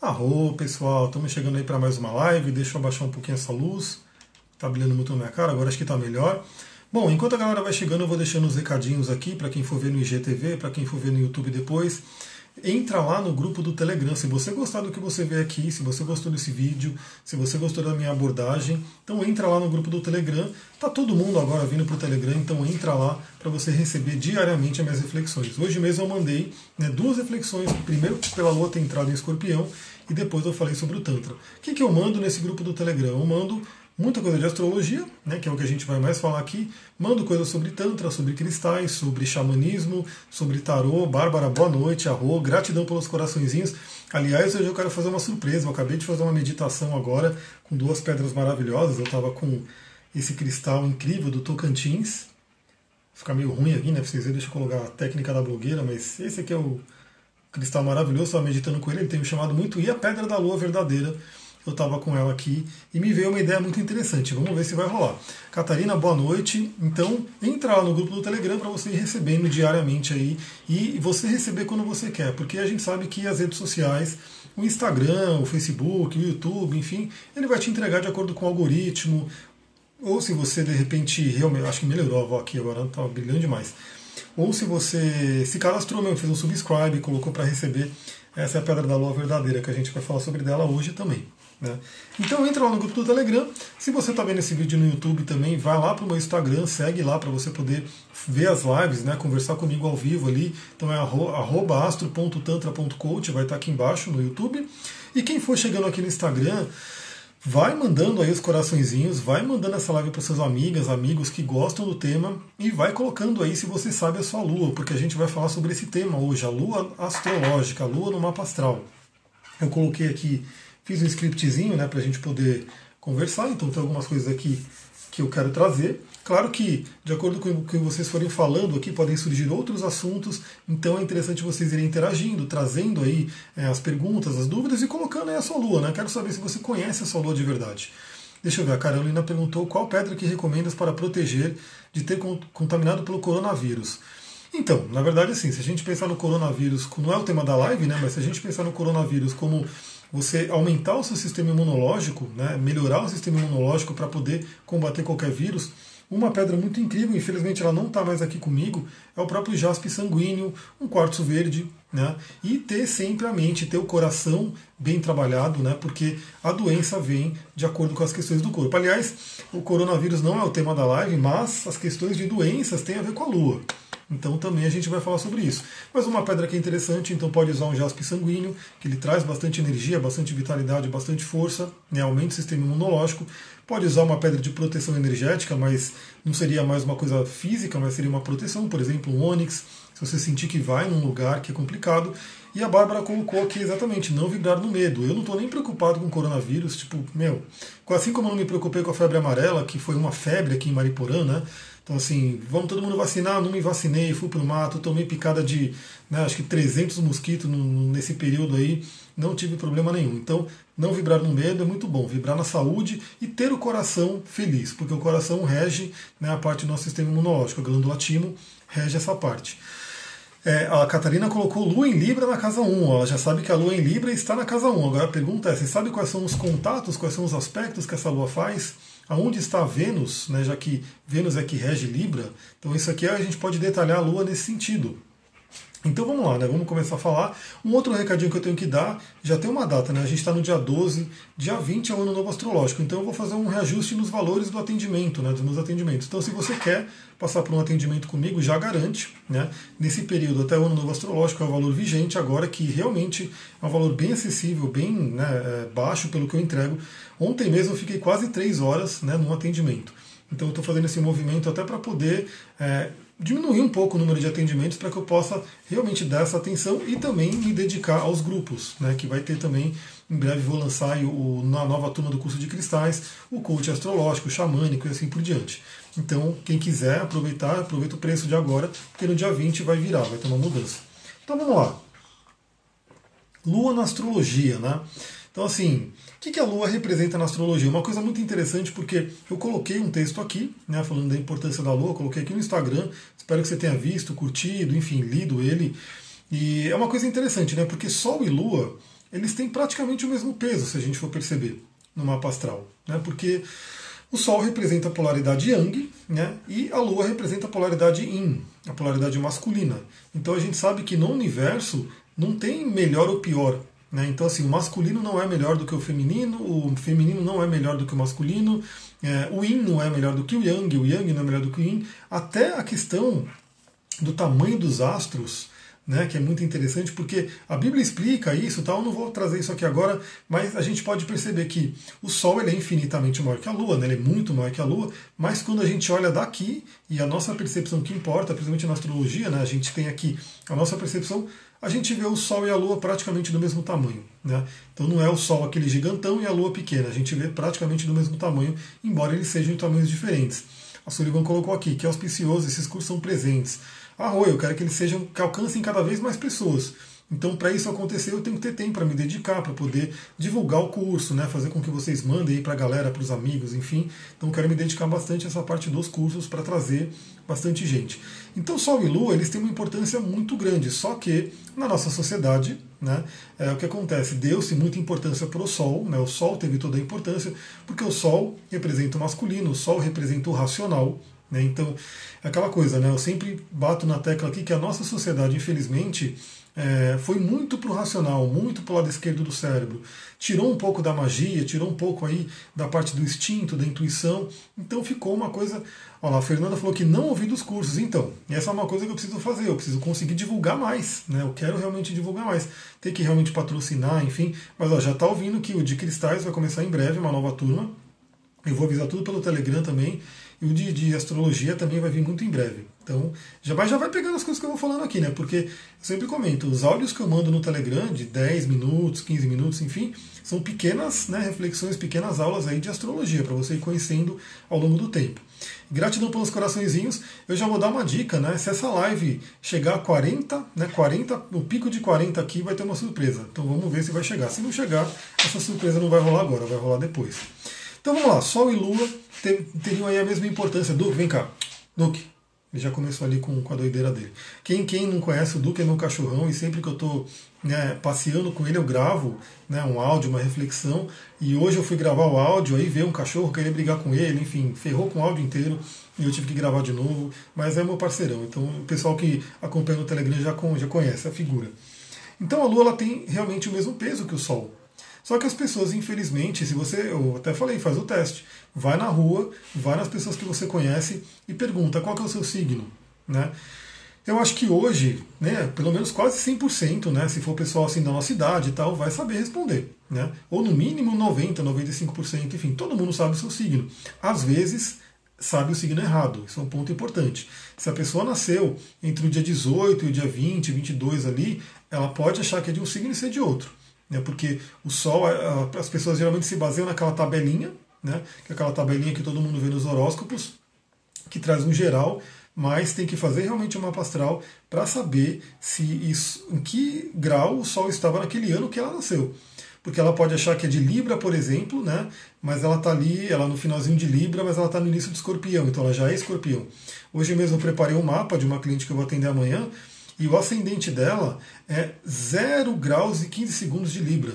Arro, pessoal, estamos chegando aí para mais uma live. Deixa eu abaixar um pouquinho essa luz. Tá brilhando muito na minha cara, agora acho que está melhor. Bom, enquanto a galera vai chegando, eu vou deixando os recadinhos aqui para quem for ver no IGTV, para quem for ver no YouTube depois entra lá no grupo do Telegram. Se você gostar do que você vê aqui, se você gostou desse vídeo, se você gostou da minha abordagem, então entra lá no grupo do Telegram. Tá todo mundo agora vindo para o Telegram, então entra lá para você receber diariamente as minhas reflexões. Hoje mesmo eu mandei né, duas reflexões, primeiro pela Lua ter entrado em Escorpião e depois eu falei sobre o Tantra. O que, que eu mando nesse grupo do Telegram? Eu mando muita coisa de astrologia, né, que é o que a gente vai mais falar aqui. Mando coisas sobre Tantra, sobre cristais, sobre xamanismo, sobre tarô. Bárbara, boa noite, arro, gratidão pelos coraçõezinhos. Aliás, hoje eu quero fazer uma surpresa. Eu acabei de fazer uma meditação agora com duas pedras maravilhosas. Eu estava com esse cristal incrível do Tocantins. Fica meio ruim aqui, né? Pra vocês verem, deixa eu colocar a técnica da blogueira, mas esse aqui é o cristal maravilhoso. Estava meditando com ele, ele tem me chamado muito. E a pedra da lua verdadeira eu estava com ela aqui e me veio uma ideia muito interessante. Vamos ver se vai rolar. Catarina, boa noite. Então, entra lá no grupo do Telegram para você ir recebendo diariamente aí e você receber quando você quer, porque a gente sabe que as redes sociais, o Instagram, o Facebook, o YouTube, enfim, ele vai te entregar de acordo com o algoritmo. Ou se você de repente realmente, acho que melhorou a voz aqui agora, tá brilhando demais. Ou se você se cadastrou mesmo, fez um subscribe, colocou para receber, essa é a pedra da lua verdadeira que a gente vai falar sobre dela hoje também. Né? Então entra lá no grupo do Telegram. Se você está vendo esse vídeo no YouTube também, vai lá para o meu Instagram, segue lá para você poder ver as lives, né? conversar comigo ao vivo ali. Então é astro.tantra.coach, vai estar tá aqui embaixo no YouTube. E quem for chegando aqui no Instagram, vai mandando aí os coraçõezinhos, vai mandando essa live para suas amigas, amigos que gostam do tema e vai colocando aí se você sabe a sua lua, porque a gente vai falar sobre esse tema hoje, a lua astrológica, a lua no mapa astral. Eu coloquei aqui Fiz um scriptzinho né, para a gente poder conversar, então tem algumas coisas aqui que eu quero trazer. Claro que, de acordo com o que vocês forem falando aqui, podem surgir outros assuntos, então é interessante vocês irem interagindo, trazendo aí é, as perguntas, as dúvidas e colocando aí a sua lua. Né? Quero saber se você conhece a sua lua de verdade. Deixa eu ver, a Carolina perguntou qual pedra que recomendas para proteger de ter contaminado pelo coronavírus. Então, na verdade, assim, se a gente pensar no coronavírus, não é o tema da live, né? Mas se a gente pensar no coronavírus como você aumentar o seu sistema imunológico, né, melhorar o sistema imunológico para poder combater qualquer vírus. Uma pedra muito incrível, infelizmente ela não está mais aqui comigo, é o próprio jaspe sanguíneo, um quartzo verde, né? E ter sempre a mente, ter o coração bem trabalhado, né? Porque a doença vem de acordo com as questões do corpo. Aliás, o coronavírus não é o tema da live, mas as questões de doenças têm a ver com a lua. Então também a gente vai falar sobre isso. Mas uma pedra que é interessante, então pode usar um jaspe sanguíneo, que ele traz bastante energia, bastante vitalidade, bastante força, né, aumenta o sistema imunológico. Pode usar uma pedra de proteção energética, mas não seria mais uma coisa física, mas seria uma proteção, por exemplo, um ônix, se você sentir que vai num lugar que é complicado. E a Bárbara colocou aqui exatamente, não vibrar no medo. Eu não estou nem preocupado com o coronavírus, tipo, meu, assim como eu não me preocupei com a febre amarela, que foi uma febre aqui em Mariporã, né? Então, assim, vamos todo mundo vacinar, não me vacinei, fui pro mato, tomei picada de, né, acho que 300 mosquitos nesse período aí, não tive problema nenhum. Então, não vibrar no medo é muito bom, vibrar na saúde e ter o coração feliz, porque o coração rege né, a parte do nosso sistema imunológico, a glândula timo rege essa parte. É, a Catarina colocou Lua em Libra na casa 1. Ela já sabe que a Lua em Libra está na casa 1. Agora a pergunta é: você sabe quais são os contatos, quais são os aspectos que essa Lua faz? aonde está Vênus, né, já que Vênus é que rege Libra, então isso aqui a gente pode detalhar a Lua nesse sentido. Então vamos lá, né? Vamos começar a falar. Um outro recadinho que eu tenho que dar, já tem uma data, né? A gente está no dia 12, dia 20 é o ano novo astrológico. Então eu vou fazer um reajuste nos valores do atendimento, né? Dos meus atendimentos. Então, se você quer passar por um atendimento comigo, já garante, né? Nesse período até o ano novo astrológico é o valor vigente agora, que realmente é um valor bem acessível, bem né, é, baixo pelo que eu entrego. Ontem mesmo eu fiquei quase três horas né, num atendimento. Então eu estou fazendo esse movimento até para poder. É, diminuir um pouco o número de atendimentos para que eu possa realmente dar essa atenção e também me dedicar aos grupos, né, que vai ter também, em breve vou lançar o, na nova turma do curso de cristais, o coach astrológico, xamânico e assim por diante. Então, quem quiser aproveitar, aproveita o preço de agora, porque no dia 20 vai virar, vai ter uma mudança. Então vamos lá. Lua na astrologia, né? Então, assim, o que a Lua representa na astrologia? Uma coisa muito interessante, porque eu coloquei um texto aqui, né, falando da importância da Lua, coloquei aqui no Instagram, espero que você tenha visto, curtido, enfim, lido ele. E é uma coisa interessante, né? Porque Sol e Lua, eles têm praticamente o mesmo peso, se a gente for perceber, no mapa astral. Né? Porque o Sol representa a polaridade Yang né? e a Lua representa a polaridade Yin, a polaridade masculina. Então a gente sabe que no universo não tem melhor ou pior. Né? Então, assim, o masculino não é melhor do que o feminino, o feminino não é melhor do que o masculino, é, o yin não é melhor do que o yang, o yang não é melhor do que o yin. Até a questão do tamanho dos astros, né, que é muito interessante, porque a Bíblia explica isso, tá? eu não vou trazer isso aqui agora, mas a gente pode perceber que o Sol ele é infinitamente maior que a Lua, né, ele é muito maior que a Lua, mas quando a gente olha daqui, e a nossa percepção que importa, principalmente na astrologia, né, a gente tem aqui a nossa percepção a gente vê o Sol e a Lua praticamente do mesmo tamanho. Né? Então não é o Sol aquele gigantão e a Lua pequena, a gente vê praticamente do mesmo tamanho, embora eles sejam em tamanhos diferentes. A Sullivan colocou aqui que é auspicioso, esses cursos são presentes. Ah, Rui, eu quero que eles sejam, que alcancem cada vez mais pessoas. Então, para isso acontecer, eu tenho que ter tempo para me dedicar, para poder divulgar o curso, né? fazer com que vocês mandem para a galera, para os amigos, enfim. Então, quero me dedicar bastante a essa parte dos cursos para trazer bastante gente. Então, Sol e Lua eles têm uma importância muito grande, só que na nossa sociedade, né, é o que acontece, deu-se muita importância para o Sol, né? o Sol teve toda a importância, porque o Sol representa o masculino, o Sol representa o racional, né? Então, é aquela coisa, né? Eu sempre bato na tecla aqui que a nossa sociedade, infelizmente, é, foi muito para o racional, muito para o lado esquerdo do cérebro. Tirou um pouco da magia, tirou um pouco aí da parte do instinto, da intuição. Então ficou uma coisa. Olha lá, a Fernanda falou que não ouvi dos cursos. Então, essa é uma coisa que eu preciso fazer. Eu preciso conseguir divulgar mais. Né? Eu quero realmente divulgar mais. Tem que realmente patrocinar, enfim. Mas ó, já está ouvindo que o de Cristais vai começar em breve, uma nova turma. Eu vou avisar tudo pelo Telegram também. E o de, de, astrologia também vai vir muito em breve. Então, já vai, já vai pegando as coisas que eu vou falando aqui, né? Porque eu sempre comento, os áudios que eu mando no Telegram, de 10 minutos, 15 minutos, enfim, são pequenas né, reflexões, pequenas aulas aí de astrologia, para você ir conhecendo ao longo do tempo. Gratidão pelos coraçõezinhos. Eu já vou dar uma dica, né? Se essa live chegar a 40, né? 40, o pico de 40 aqui vai ter uma surpresa. Então vamos ver se vai chegar. Se não chegar, essa surpresa não vai rolar agora, vai rolar depois. Então vamos lá, Sol e Lua teriam aí a mesma importância. Duque, vem cá. Duque. Ele já começou ali com, com a doideira dele. Quem, quem não conhece o Duque é meu cachorrão e sempre que eu estou né, passeando com ele eu gravo né, um áudio, uma reflexão. E hoje eu fui gravar o áudio, aí veio um cachorro, queria brigar com ele, enfim, ferrou com o áudio inteiro e eu tive que gravar de novo. Mas é meu parceirão, então o pessoal que acompanha no Telegram já, já conhece a figura. Então a Lua ela tem realmente o mesmo peso que o Sol. Só que as pessoas, infelizmente, se você, eu até falei, faz o teste, vai na rua, vai nas pessoas que você conhece e pergunta qual é o seu signo, né? Eu acho que hoje, né, pelo menos quase 100%, né, se for pessoal assim da nossa idade e tal, vai saber responder, né? Ou no mínimo 90, 95%, enfim, todo mundo sabe o seu signo. Às vezes sabe o signo errado, isso é um ponto importante. Se a pessoa nasceu entre o dia 18 e o dia 20, 22 ali, ela pode achar que é de um signo e ser de outro né, porque o Sol, as pessoas geralmente se baseiam naquela tabelinha, né, que é aquela tabelinha que todo mundo vê nos horóscopos, que traz um geral, mas tem que fazer realmente uma mapa astral para saber se isso, em que grau o Sol estava naquele ano que ela nasceu. Porque ela pode achar que é de Libra, por exemplo, né? mas ela está ali, ela no finalzinho de Libra, mas ela está no início de Escorpião, então ela já é Escorpião. Hoje mesmo eu preparei um mapa de uma cliente que eu vou atender amanhã, e o ascendente dela é 0 graus e 15 segundos de Libra.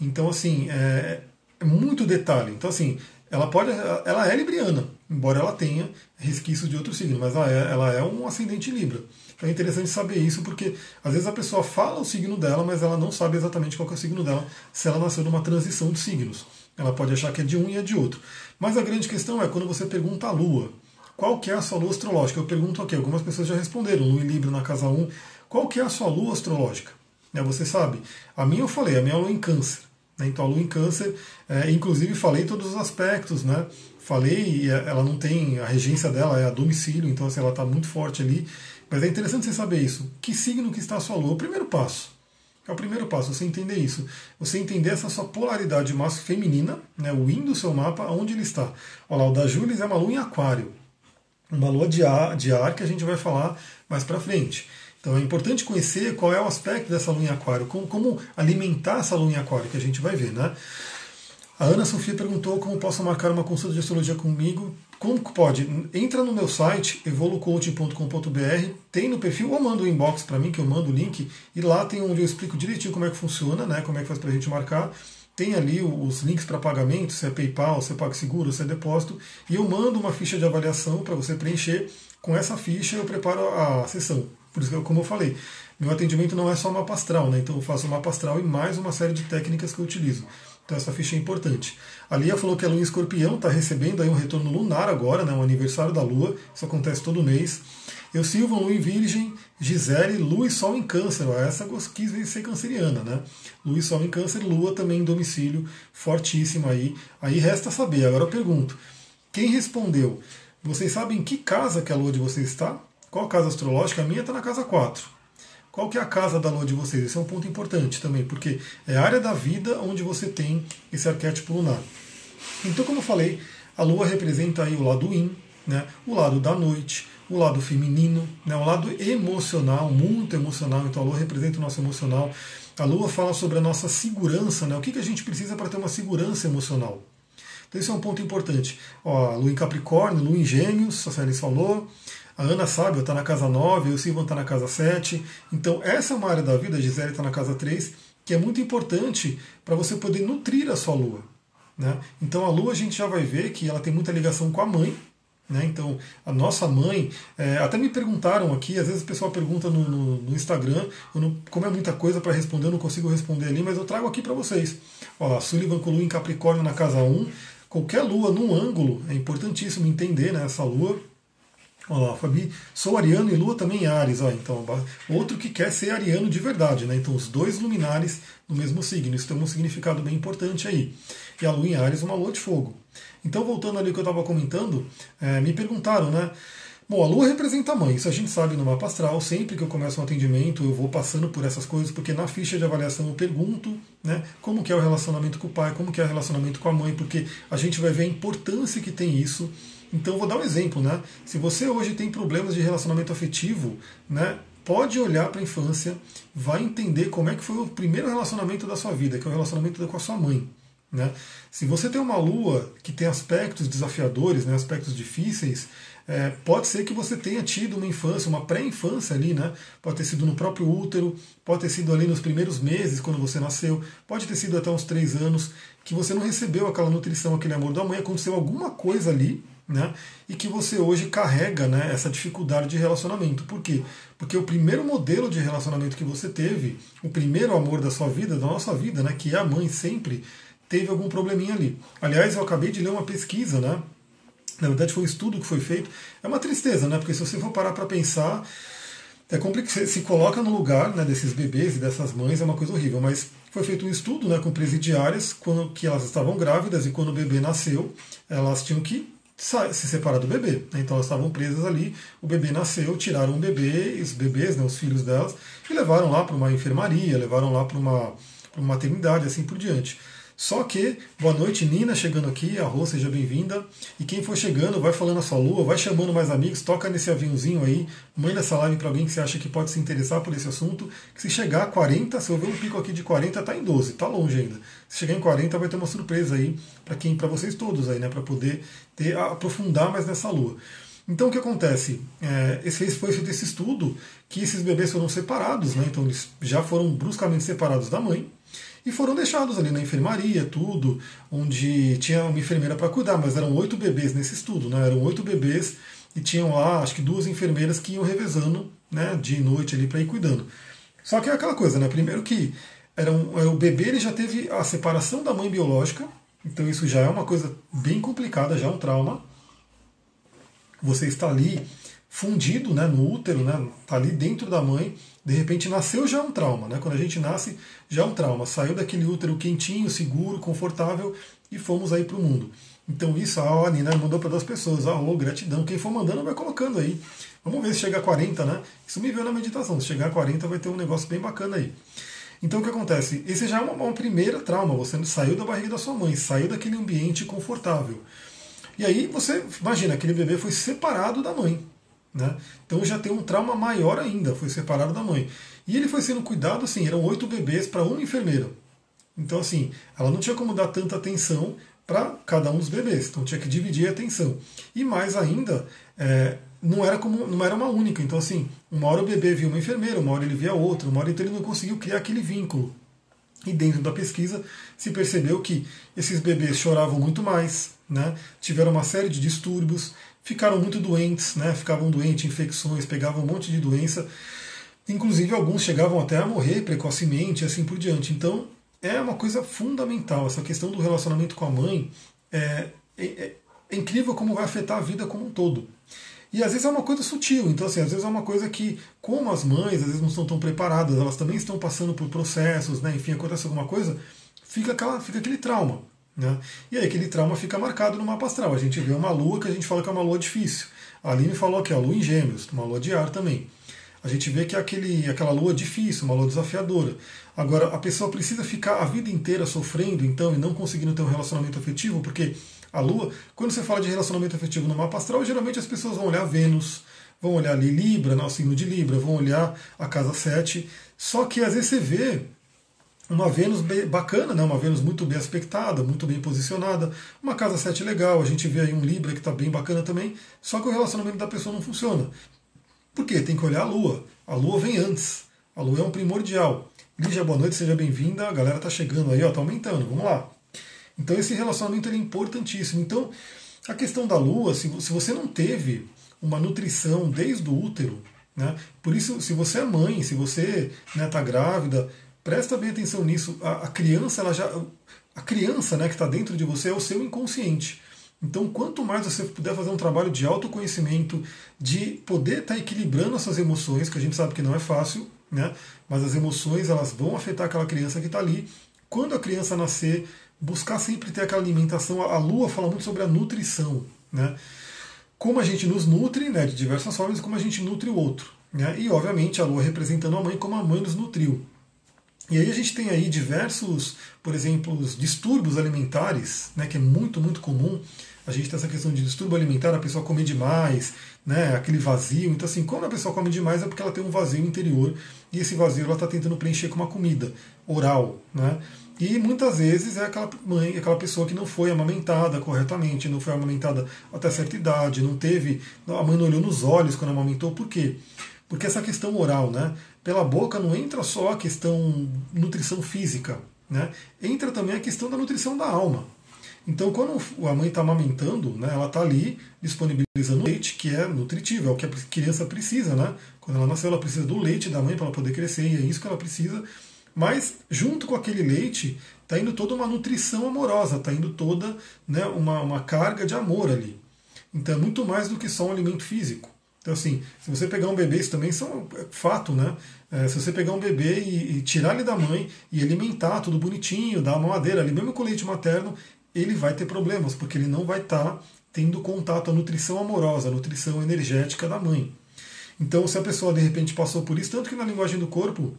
Então, assim, é, é muito detalhe. Então, assim, ela pode. Ela é libriana, embora ela tenha resquícios de outro signo, mas ela é, ela é um ascendente Libra. Então é interessante saber isso, porque às vezes a pessoa fala o signo dela, mas ela não sabe exatamente qual é o signo dela, se ela nasceu numa transição de signos. Ela pode achar que é de um e é de outro. Mas a grande questão é quando você pergunta a Lua, qual que é a sua lua astrológica? Eu pergunto aqui, algumas pessoas já responderam, Lua Libra na casa 1. Qual que é a sua lua astrológica? É, você sabe? A minha eu falei, a minha é lua em câncer. Né? Então a lua em câncer, é, inclusive falei todos os aspectos, né? Falei, é, ela não tem, a regência dela é a domicílio, então assim, ela está muito forte ali. Mas é interessante você saber isso. Que signo que está a sua lua? O primeiro passo. É o primeiro passo, você entender isso. Você entender essa sua polaridade massa feminina, né, o yin do seu mapa, onde ele está. Olha lá, o da Júlia é uma lua em aquário uma lua de ar, de ar que a gente vai falar mais para frente. Então é importante conhecer qual é o aspecto dessa lua em aquário, como, como alimentar essa lua em aquário, que a gente vai ver. Né? A Ana Sofia perguntou como posso marcar uma consulta de astrologia comigo. Como pode? Entra no meu site, evolucoaching.com.br, tem no perfil, ou manda um inbox para mim, que eu mando o link, e lá tem onde eu explico direitinho como é que funciona, né? Como é que faz para a gente marcar. Tem ali os links para pagamento, se é PayPal, se é PagSeguro, se é depósito, e eu mando uma ficha de avaliação para você preencher. Com essa ficha eu preparo a sessão. Por isso, como eu falei, meu atendimento não é só mapa astral, né? Então eu faço mapa astral e mais uma série de técnicas que eu utilizo. Então essa ficha é importante. A Lia falou que a Lua em Escorpião está recebendo aí um retorno lunar agora, né, um aniversário da Lua, isso acontece todo mês. Eu Silva, Lua em Virgem, Gisele, Lua e Sol em Câncer. Essa quis ser canceriana, né? Lua e Sol em Câncer, Lua também em domicílio, fortíssima aí. Aí resta saber. Agora eu pergunto: quem respondeu? Vocês sabem em que casa que a Lua de vocês está? Qual casa astrológica? A minha está na casa 4. Qual que é a casa da lua de vocês? Esse é um ponto importante também, porque é a área da vida onde você tem esse arquétipo lunar. Então, como eu falei, a lua representa aí o lado yin, né, o lado da noite, o lado feminino, né, o lado emocional, muito emocional. Então, a lua representa o nosso emocional. A lua fala sobre a nossa segurança, né, o que, que a gente precisa para ter uma segurança emocional. Então, esse é um ponto importante. Ó, lua em Capricórnio, lua em Gêmeos, a Célia falou. A Ana Sábio está na casa 9, o Silvan está na casa 7. Então, essa é uma área da vida, a Gisele está na casa 3, que é muito importante para você poder nutrir a sua lua. Né? Então, a lua a gente já vai ver que ela tem muita ligação com a mãe. Né? Então, a nossa mãe, é, até me perguntaram aqui, às vezes o pessoal pergunta no, no, no Instagram, não, como é muita coisa para responder, eu não consigo responder ali, mas eu trago aqui para vocês. Ó, Sullivan com lua em Capricórnio na casa 1, qualquer lua num ângulo, é importantíssimo entender né, essa lua Olha lá, Fabi, sou ariano e lua também em Ares. Ó, então, outro que quer ser ariano de verdade, né? Então, os dois luminares no mesmo signo. Isso tem um significado bem importante aí. E a lua em Ares, uma lua de fogo. Então, voltando ali que eu estava comentando, é, me perguntaram, né? Bom, a lua representa a mãe, isso a gente sabe no mapa astral. Sempre que eu começo um atendimento, eu vou passando por essas coisas, porque na ficha de avaliação eu pergunto né, como que é o relacionamento com o pai, como que é o relacionamento com a mãe, porque a gente vai ver a importância que tem isso então vou dar um exemplo, né? Se você hoje tem problemas de relacionamento afetivo, né? Pode olhar para a infância, vai entender como é que foi o primeiro relacionamento da sua vida, que é o relacionamento com a sua mãe. Né? Se você tem uma lua que tem aspectos desafiadores, né, aspectos difíceis, é, pode ser que você tenha tido uma infância, uma pré-infância ali, né? Pode ter sido no próprio útero, pode ter sido ali nos primeiros meses, quando você nasceu, pode ter sido até uns três anos, que você não recebeu aquela nutrição, aquele amor da mãe, aconteceu alguma coisa ali né? E que você hoje carrega né, essa dificuldade de relacionamento. Por quê? Porque o primeiro modelo de relacionamento que você teve, o primeiro amor da sua vida, da nossa vida, né, que é a mãe sempre, teve algum probleminha ali. Aliás, eu acabei de ler uma pesquisa, né? Na verdade, foi um estudo que foi feito. É uma tristeza, né? Porque se você for parar para pensar, é complicado. Se coloca no lugar né, desses bebês e dessas mães, é uma coisa horrível. Mas foi feito um estudo né, com presidiárias, quando, que elas estavam grávidas e quando o bebê nasceu, elas tinham que se separar do bebê. Né? Então elas estavam presas ali, o bebê nasceu, tiraram o bebê, os bebês, né, os filhos delas, e levaram lá para uma enfermaria, levaram lá para uma, uma maternidade, assim por diante. Só que, boa noite, Nina, chegando aqui, a Rô, seja bem-vinda. E quem for chegando, vai falando a sua lua, vai chamando mais amigos, toca nesse aviãozinho aí, manda essa live para alguém que você acha que pode se interessar por esse assunto. Que se chegar a 40, se eu ver um pico aqui de 40, tá em 12, tá longe ainda. Se chegar em 40, vai ter uma surpresa aí para quem, para vocês todos aí, né, para poder ter aprofundar mais nessa lua. Então o que acontece? É, esse foi feito esse estudo que esses bebês foram separados, né? Então eles já foram bruscamente separados da mãe e foram deixados ali na enfermaria, tudo, onde tinha uma enfermeira para cuidar, mas eram oito bebês nesse estudo, né? Eram oito bebês e tinham lá, acho que duas enfermeiras que iam revezando, né, de noite ali para ir cuidando. Só que é aquela coisa, né? Primeiro que era um, é, o bebê ele já teve a separação da mãe biológica, então isso já é uma coisa bem complicada, já é um trauma. Você está ali fundido né, no útero, né, tá ali dentro da mãe, de repente nasceu já é um trauma, né? Quando a gente nasce, já é um trauma. Saiu daquele útero quentinho, seguro, confortável e fomos aí para o mundo. Então isso a Nina mandou para duas pessoas. Ah, gratidão. Quem for mandando vai colocando aí. Vamos ver se chega a 40, né? Isso me veio na meditação. Se chegar a 40 vai ter um negócio bem bacana aí. Então o que acontece? Esse já é uma, uma primeira trauma. Você saiu da barriga da sua mãe, saiu daquele ambiente confortável. E aí você imagina, aquele bebê foi separado da mãe. Né? Então já tem um trauma maior ainda, foi separado da mãe. E ele foi sendo cuidado assim, eram oito bebês para uma enfermeira. Então, assim, ela não tinha como dar tanta atenção para cada um dos bebês, então tinha que dividir a atenção. E mais ainda, é, não era como não era uma única. Então, assim, uma hora o bebê via uma enfermeira, uma hora ele via outra, uma hora então ele não conseguiu criar aquele vínculo. E dentro da pesquisa se percebeu que esses bebês choravam muito mais, né? tiveram uma série de distúrbios, ficaram muito doentes, né? ficavam doentes, infecções, pegavam um monte de doença. Inclusive alguns chegavam até a morrer precocemente e assim por diante. Então é uma coisa fundamental. Essa questão do relacionamento com a mãe é, é, é incrível como vai afetar a vida como um todo. E às vezes é uma coisa sutil, então assim, às vezes é uma coisa que, como as mães às vezes não estão tão preparadas, elas também estão passando por processos, né? enfim, acontece alguma coisa, fica, aquela, fica aquele trauma. Né? E aí aquele trauma fica marcado no mapa astral. A gente vê uma lua que a gente fala que é uma lua difícil. A Aline falou que é a lua em gêmeos, uma lua de ar também. A gente vê que é aquele, aquela lua difícil, uma lua desafiadora. Agora, a pessoa precisa ficar a vida inteira sofrendo, então, e não conseguindo ter um relacionamento afetivo, porque a Lua, quando você fala de relacionamento afetivo no mapa astral, geralmente as pessoas vão olhar Vênus, vão olhar ali Libra, né, o signo de Libra, vão olhar a casa 7. Só que às vezes você vê uma Vênus bacana, né? uma Vênus muito bem aspectada, muito bem posicionada, uma casa 7 legal, a gente vê aí um Libra que está bem bacana também, só que o relacionamento da pessoa não funciona. Por quê? Tem que olhar a Lua. A Lua vem antes. A Lua é um primordial. Lígia, boa noite, seja bem-vinda. A galera tá chegando aí, ó, tá aumentando. Vamos lá. Então esse relacionamento é importantíssimo. Então a questão da lua, se, você não teve uma nutrição desde o útero, né? Por isso, se você é mãe, se você está né, tá grávida, presta bem atenção nisso. A, a criança, ela já, a criança, né, que está dentro de você é o seu inconsciente. Então, quanto mais você puder fazer um trabalho de autoconhecimento, de poder estar tá equilibrando essas emoções, que a gente sabe que não é fácil, né? Mas as emoções elas vão afetar aquela criança que está ali. Quando a criança nascer, buscar sempre ter aquela alimentação. A Lua fala muito sobre a nutrição, né? Como a gente nos nutre, né, de diversas formas, como a gente nutre o outro. Né? E, obviamente, a Lua representando a mãe como a mãe nos nutriu. E aí a gente tem aí diversos, por exemplo, distúrbios alimentares, né, que é muito, muito comum. A gente tem essa questão de distúrbio alimentar, a pessoa come demais, né, aquele vazio. Então, assim, quando a pessoa come demais é porque ela tem um vazio interior e esse vazio ela está tentando preencher com uma comida oral. Né? E muitas vezes é aquela mãe, aquela pessoa que não foi amamentada corretamente, não foi amamentada até certa idade, não teve. A mãe não olhou nos olhos quando amamentou, por quê? Porque essa questão oral, né? Pela boca não entra só a questão nutrição física, né? Entra também a questão da nutrição da alma. Então, quando a mãe está amamentando, né, ela está ali disponibilizando leite, que é nutritivo, é o que a criança precisa, né? Quando ela nasceu, ela precisa do leite da mãe para ela poder crescer, e é isso que ela precisa mas junto com aquele leite está indo toda uma nutrição amorosa, está indo toda né, uma, uma carga de amor ali. Então é muito mais do que só um alimento físico. Então, assim, se você pegar um bebê, isso também é fato, né? É, se você pegar um bebê e, e, tirar ele da mãe e alimentar tudo bonitinho, dar uma madeira ali, mesmo com leite materno, ele vai ter problemas, porque ele não vai estar tá tendo contato, a nutrição amorosa, a nutrição energética da mãe. Então, se a pessoa de repente passou por isso, tanto que na linguagem do corpo,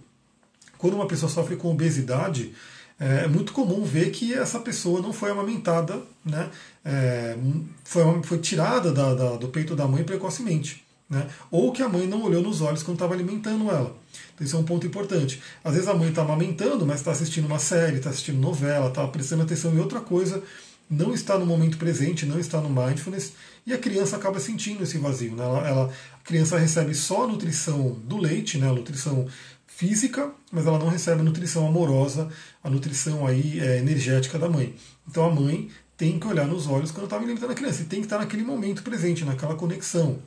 quando uma pessoa sofre com obesidade, é, é muito comum ver que essa pessoa não foi amamentada, né? É, foi, foi tirada da, da, do peito da mãe precocemente. Né? Ou que a mãe não olhou nos olhos quando estava alimentando ela. Então, isso é um ponto importante. Às vezes a mãe está amamentando, mas está assistindo uma série, está assistindo novela, está prestando atenção em outra coisa, não está no momento presente, não está no mindfulness, e a criança acaba sentindo esse vazio. Né? Ela, ela, a criança recebe só a nutrição do leite, né? a nutrição física, mas ela não recebe a nutrição amorosa, a nutrição aí é, energética da mãe. Então a mãe tem que olhar nos olhos quando está alimentando a criança e tem que estar naquele momento presente, naquela conexão.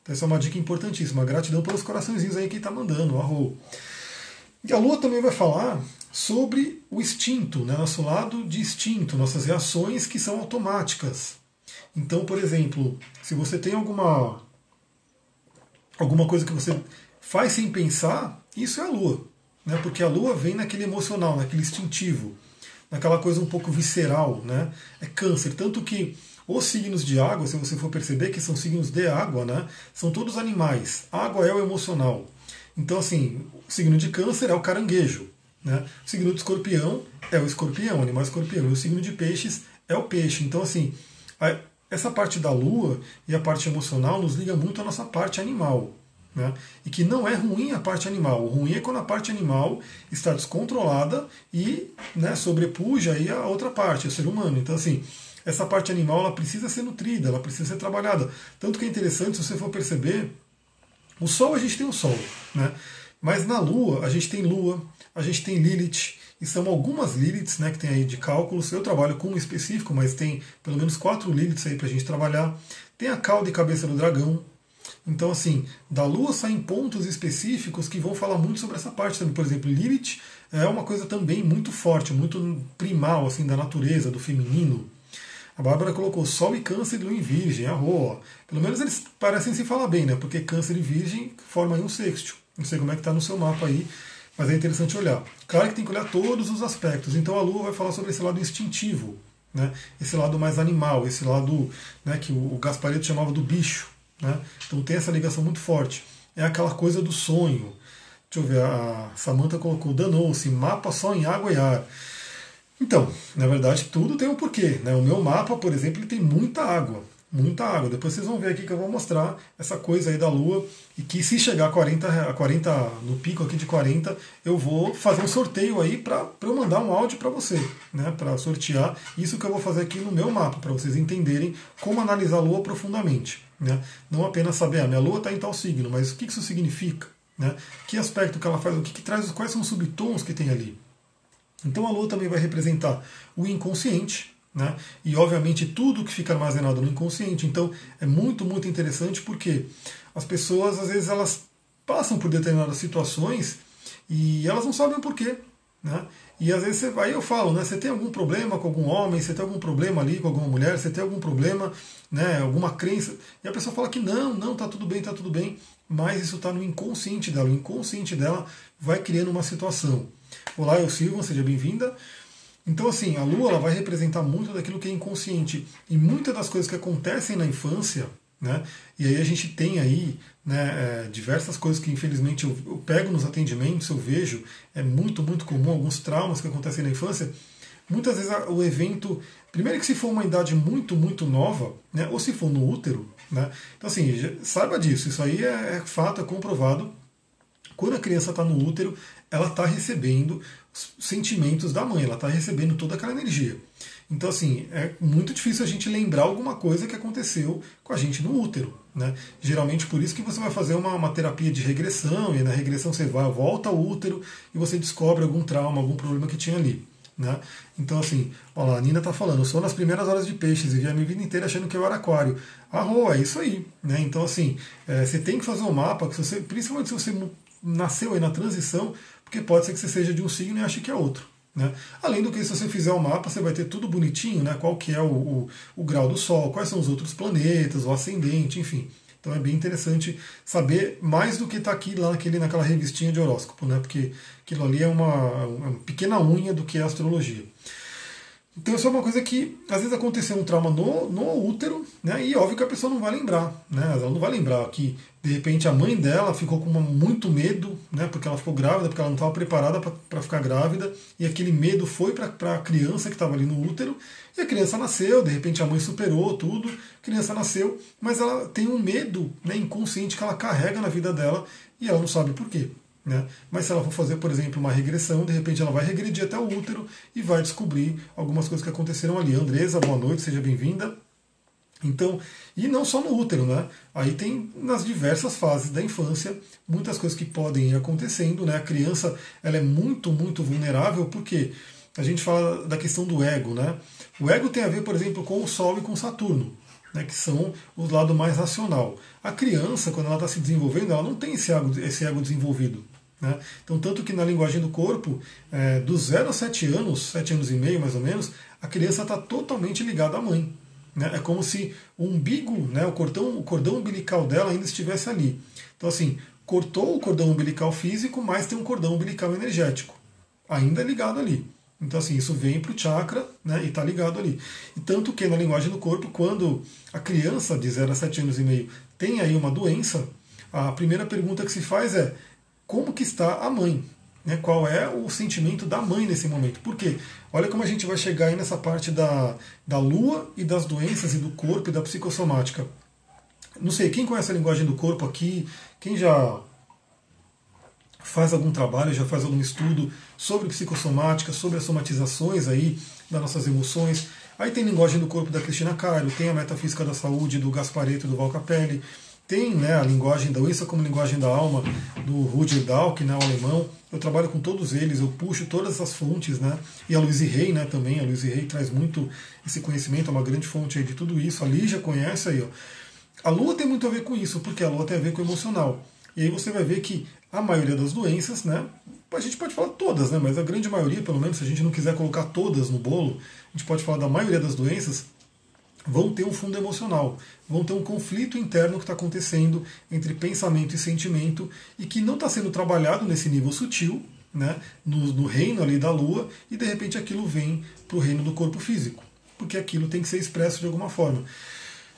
Então essa é uma dica importantíssima. Gratidão pelos coraçõezinhos aí que está mandando, arro. E a Lua também vai falar sobre o instinto, né? nosso lado de instinto, nossas reações que são automáticas. Então, por exemplo, se você tem alguma alguma coisa que você faz sem pensar, isso é a Lua. Né? Porque a Lua vem naquele emocional, naquele instintivo, naquela coisa um pouco visceral. Né? É câncer. Tanto que os signos de água, se você for perceber que são signos de água, né? são todos animais. água é o emocional. Então, assim, o signo de câncer é o caranguejo. Né? O signo de escorpião é o escorpião, animal escorpião. E o signo de peixes é o peixe. Então, assim, a, essa parte da lua e a parte emocional nos liga muito à nossa parte animal. Né? E que não é ruim a parte animal. O ruim é quando a parte animal está descontrolada e né, sobrepuja aí a outra parte, o ser humano. Então, assim, essa parte animal ela precisa ser nutrida, ela precisa ser trabalhada. Tanto que é interessante, se você for perceber, o Sol a gente tem o Sol, né? mas na Lua a gente tem Lua, a gente tem Lilith, e são algumas Liliths né, que tem aí de cálculos. Eu trabalho com um específico, mas tem pelo menos quatro Liliths aí para a gente trabalhar. Tem a cauda e cabeça do dragão, então, assim, da Lua saem pontos específicos que vão falar muito sobre essa parte também. Por exemplo, Lilith é uma coisa também muito forte, muito primal, assim, da natureza, do feminino. A Bárbara colocou Sol e Câncer e Lua em Virgem, arroa. Pelo menos eles parecem se falar bem, né? Porque Câncer e Virgem formam aí um sexto. Não sei como é que está no seu mapa aí, mas é interessante olhar. Claro que tem que olhar todos os aspectos. Então a Lua vai falar sobre esse lado instintivo, né? esse lado mais animal, esse lado né, que o Gaspareto chamava do bicho. Né? Então tem essa ligação muito forte. É aquela coisa do sonho. Deixa eu ver, a Samantha colocou, danou-se, mapa só em água e ar. Então, na verdade, tudo tem um porquê. Né? O meu mapa, por exemplo, ele tem muita água. Muita água. Depois vocês vão ver aqui que eu vou mostrar essa coisa aí da Lua. E que se chegar a 40, a 40 no pico aqui de 40, eu vou fazer um sorteio aí para eu mandar um áudio para você, né? Para sortear. Isso que eu vou fazer aqui no meu mapa, para vocês entenderem como analisar a Lua profundamente. Né? Não apenas saber, a ah, minha lua está em tal signo, mas o que isso significa? Né? Que aspecto que ela faz, o que, que traz, quais são os subtons que tem ali. Então a lua também vai representar o inconsciente, né? E obviamente tudo que fica armazenado no inconsciente. Então é muito, muito interessante porque as pessoas às vezes elas passam por determinadas situações e elas não sabem o porquê. Né? E às vezes você, aí eu falo, né? Você tem algum problema com algum homem, você tem algum problema ali com alguma mulher, você tem algum problema, né? Alguma crença. E a pessoa fala que não, não, tá tudo bem, tá tudo bem. Mas isso está no inconsciente dela. O inconsciente dela vai criando uma situação. Olá, eu Silva, seja bem-vinda. Então, assim, a lua ela vai representar muito daquilo que é inconsciente. E muitas das coisas que acontecem na infância, né? E aí a gente tem aí né, é, diversas coisas que infelizmente eu, eu, pego nos atendimentos, eu vejo, é muito, muito comum, alguns traumas que acontecem na infância. Muitas vezes o evento, primeiro que se for uma idade muito, muito nova, né, ou se for no útero, né, então assim, saiba disso, isso aí é, é fato, é comprovado. Quando a criança está no útero, ela está recebendo sentimentos da mãe, ela está recebendo toda aquela energia. Então, assim, é muito difícil a gente lembrar alguma coisa que aconteceu com a gente no útero. Né? Geralmente por isso que você vai fazer uma, uma terapia de regressão, e na regressão você vai, volta ao útero e você descobre algum trauma, algum problema que tinha ali. Né? Então, assim, olha lá, a Nina está falando, sou nas primeiras horas de peixes e vi a minha vida inteira achando que eu era aquário. Arro, é isso aí. Né? Então, assim, é, você tem que fazer um mapa, que você, principalmente se você nasceu aí na transição, porque pode ser que você seja de um signo e ache que é outro. Né? Além do que, se você fizer o um mapa, você vai ter tudo bonitinho, né? qual que é o, o, o, grau do Sol, quais são os outros planetas, o ascendente, enfim. Então é bem interessante saber mais do que está aqui lá naquele, naquela revistinha de horóscopo, né? porque aquilo ali é uma, uma pequena unha do que é astrologia. Então isso é uma coisa que às vezes aconteceu um trauma no, no útero, né? E óbvio que a pessoa não vai lembrar, né? Ela não vai lembrar que de repente a mãe dela ficou com muito medo, né? Porque ela ficou grávida, porque ela não estava preparada para ficar grávida, e aquele medo foi para a criança que estava ali no útero, e a criança nasceu, de repente a mãe superou tudo, a criança nasceu, mas ela tem um medo né, inconsciente que ela carrega na vida dela e ela não sabe por quê. Né? Mas se ela for fazer, por exemplo, uma regressão, de repente ela vai regredir até o útero e vai descobrir algumas coisas que aconteceram ali. Andresa, boa noite, seja bem-vinda. Então, e não só no útero, né? Aí tem nas diversas fases da infância muitas coisas que podem ir acontecendo, né? A criança ela é muito, muito vulnerável porque a gente fala da questão do ego, né? O ego tem a ver, por exemplo, com o Sol e com Saturno. Né, que são o lado mais racional. A criança, quando ela está se desenvolvendo, ela não tem esse ego, esse ego desenvolvido. Né? Então, tanto que na linguagem do corpo, é, dos 0 a 7 anos, 7 anos e meio mais ou menos, a criança está totalmente ligada à mãe. Né? É como se o umbigo, né, o, cordão, o cordão umbilical dela ainda estivesse ali. Então, assim, cortou o cordão umbilical físico, mas tem um cordão umbilical energético, ainda ligado ali. Então, assim, isso vem para o chakra né, e está ligado ali. E tanto que na linguagem do corpo, quando a criança de 0 a 7 anos e meio tem aí uma doença, a primeira pergunta que se faz é como que está a mãe. Né? Qual é o sentimento da mãe nesse momento? Por quê? Olha como a gente vai chegar aí nessa parte da, da lua e das doenças e do corpo e da psicossomática. Não sei, quem conhece a linguagem do corpo aqui, quem já faz algum trabalho, já faz algum estudo sobre psicossomática, sobre as somatizações aí das nossas emoções. Aí tem linguagem do corpo da Cristina Cairo, tem a metafísica da saúde do Gaspareto e do Val Capelli, tem né, a linguagem da doença como linguagem da alma do Rudyard Dahl, que é o alemão. Eu trabalho com todos eles, eu puxo todas essas fontes, né? E a Louise Rey, né, também. A Louise Rey traz muito esse conhecimento, é uma grande fonte aí de tudo isso. A Lígia conhece aí, ó. A Lua tem muito a ver com isso, porque a Lua tem a ver com o emocional. E aí você vai ver que a maioria das doenças, né? A gente pode falar todas, né? Mas a grande maioria, pelo menos, se a gente não quiser colocar todas no bolo, a gente pode falar da maioria das doenças, vão ter um fundo emocional, vão ter um conflito interno que está acontecendo entre pensamento e sentimento e que não está sendo trabalhado nesse nível sutil, né, no, no, reino ali da lua, e de repente aquilo vem para o reino do corpo físico, porque aquilo tem que ser expresso de alguma forma.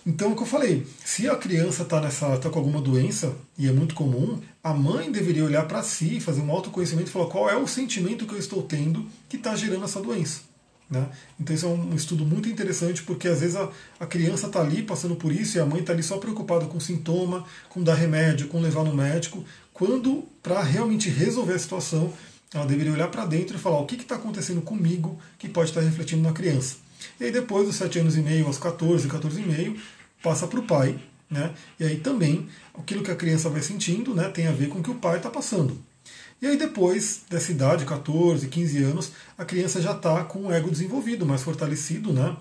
Então, é o que eu falei, se a criança está tá com alguma doença, e é muito comum, a mãe deveria olhar para si, fazer um autoconhecimento e falar qual é o sentimento que eu estou tendo que está gerando essa doença. Né? Então isso é um estudo muito interessante porque às vezes a, a criança está ali passando por isso e a mãe está ali só preocupada com sintoma, com dar remédio, com levar no médico, quando para realmente resolver a situação ela deveria olhar para dentro e falar o que está acontecendo comigo que pode estar tá refletindo na criança. E aí depois dos 7 anos e meio aos 14, 14 e meio, passa para o pai, né? E aí também aquilo que a criança vai sentindo né, tem a ver com o que o pai está passando. E aí depois dessa idade, 14, 15 anos, a criança já está com o ego desenvolvido, mais fortalecido, né?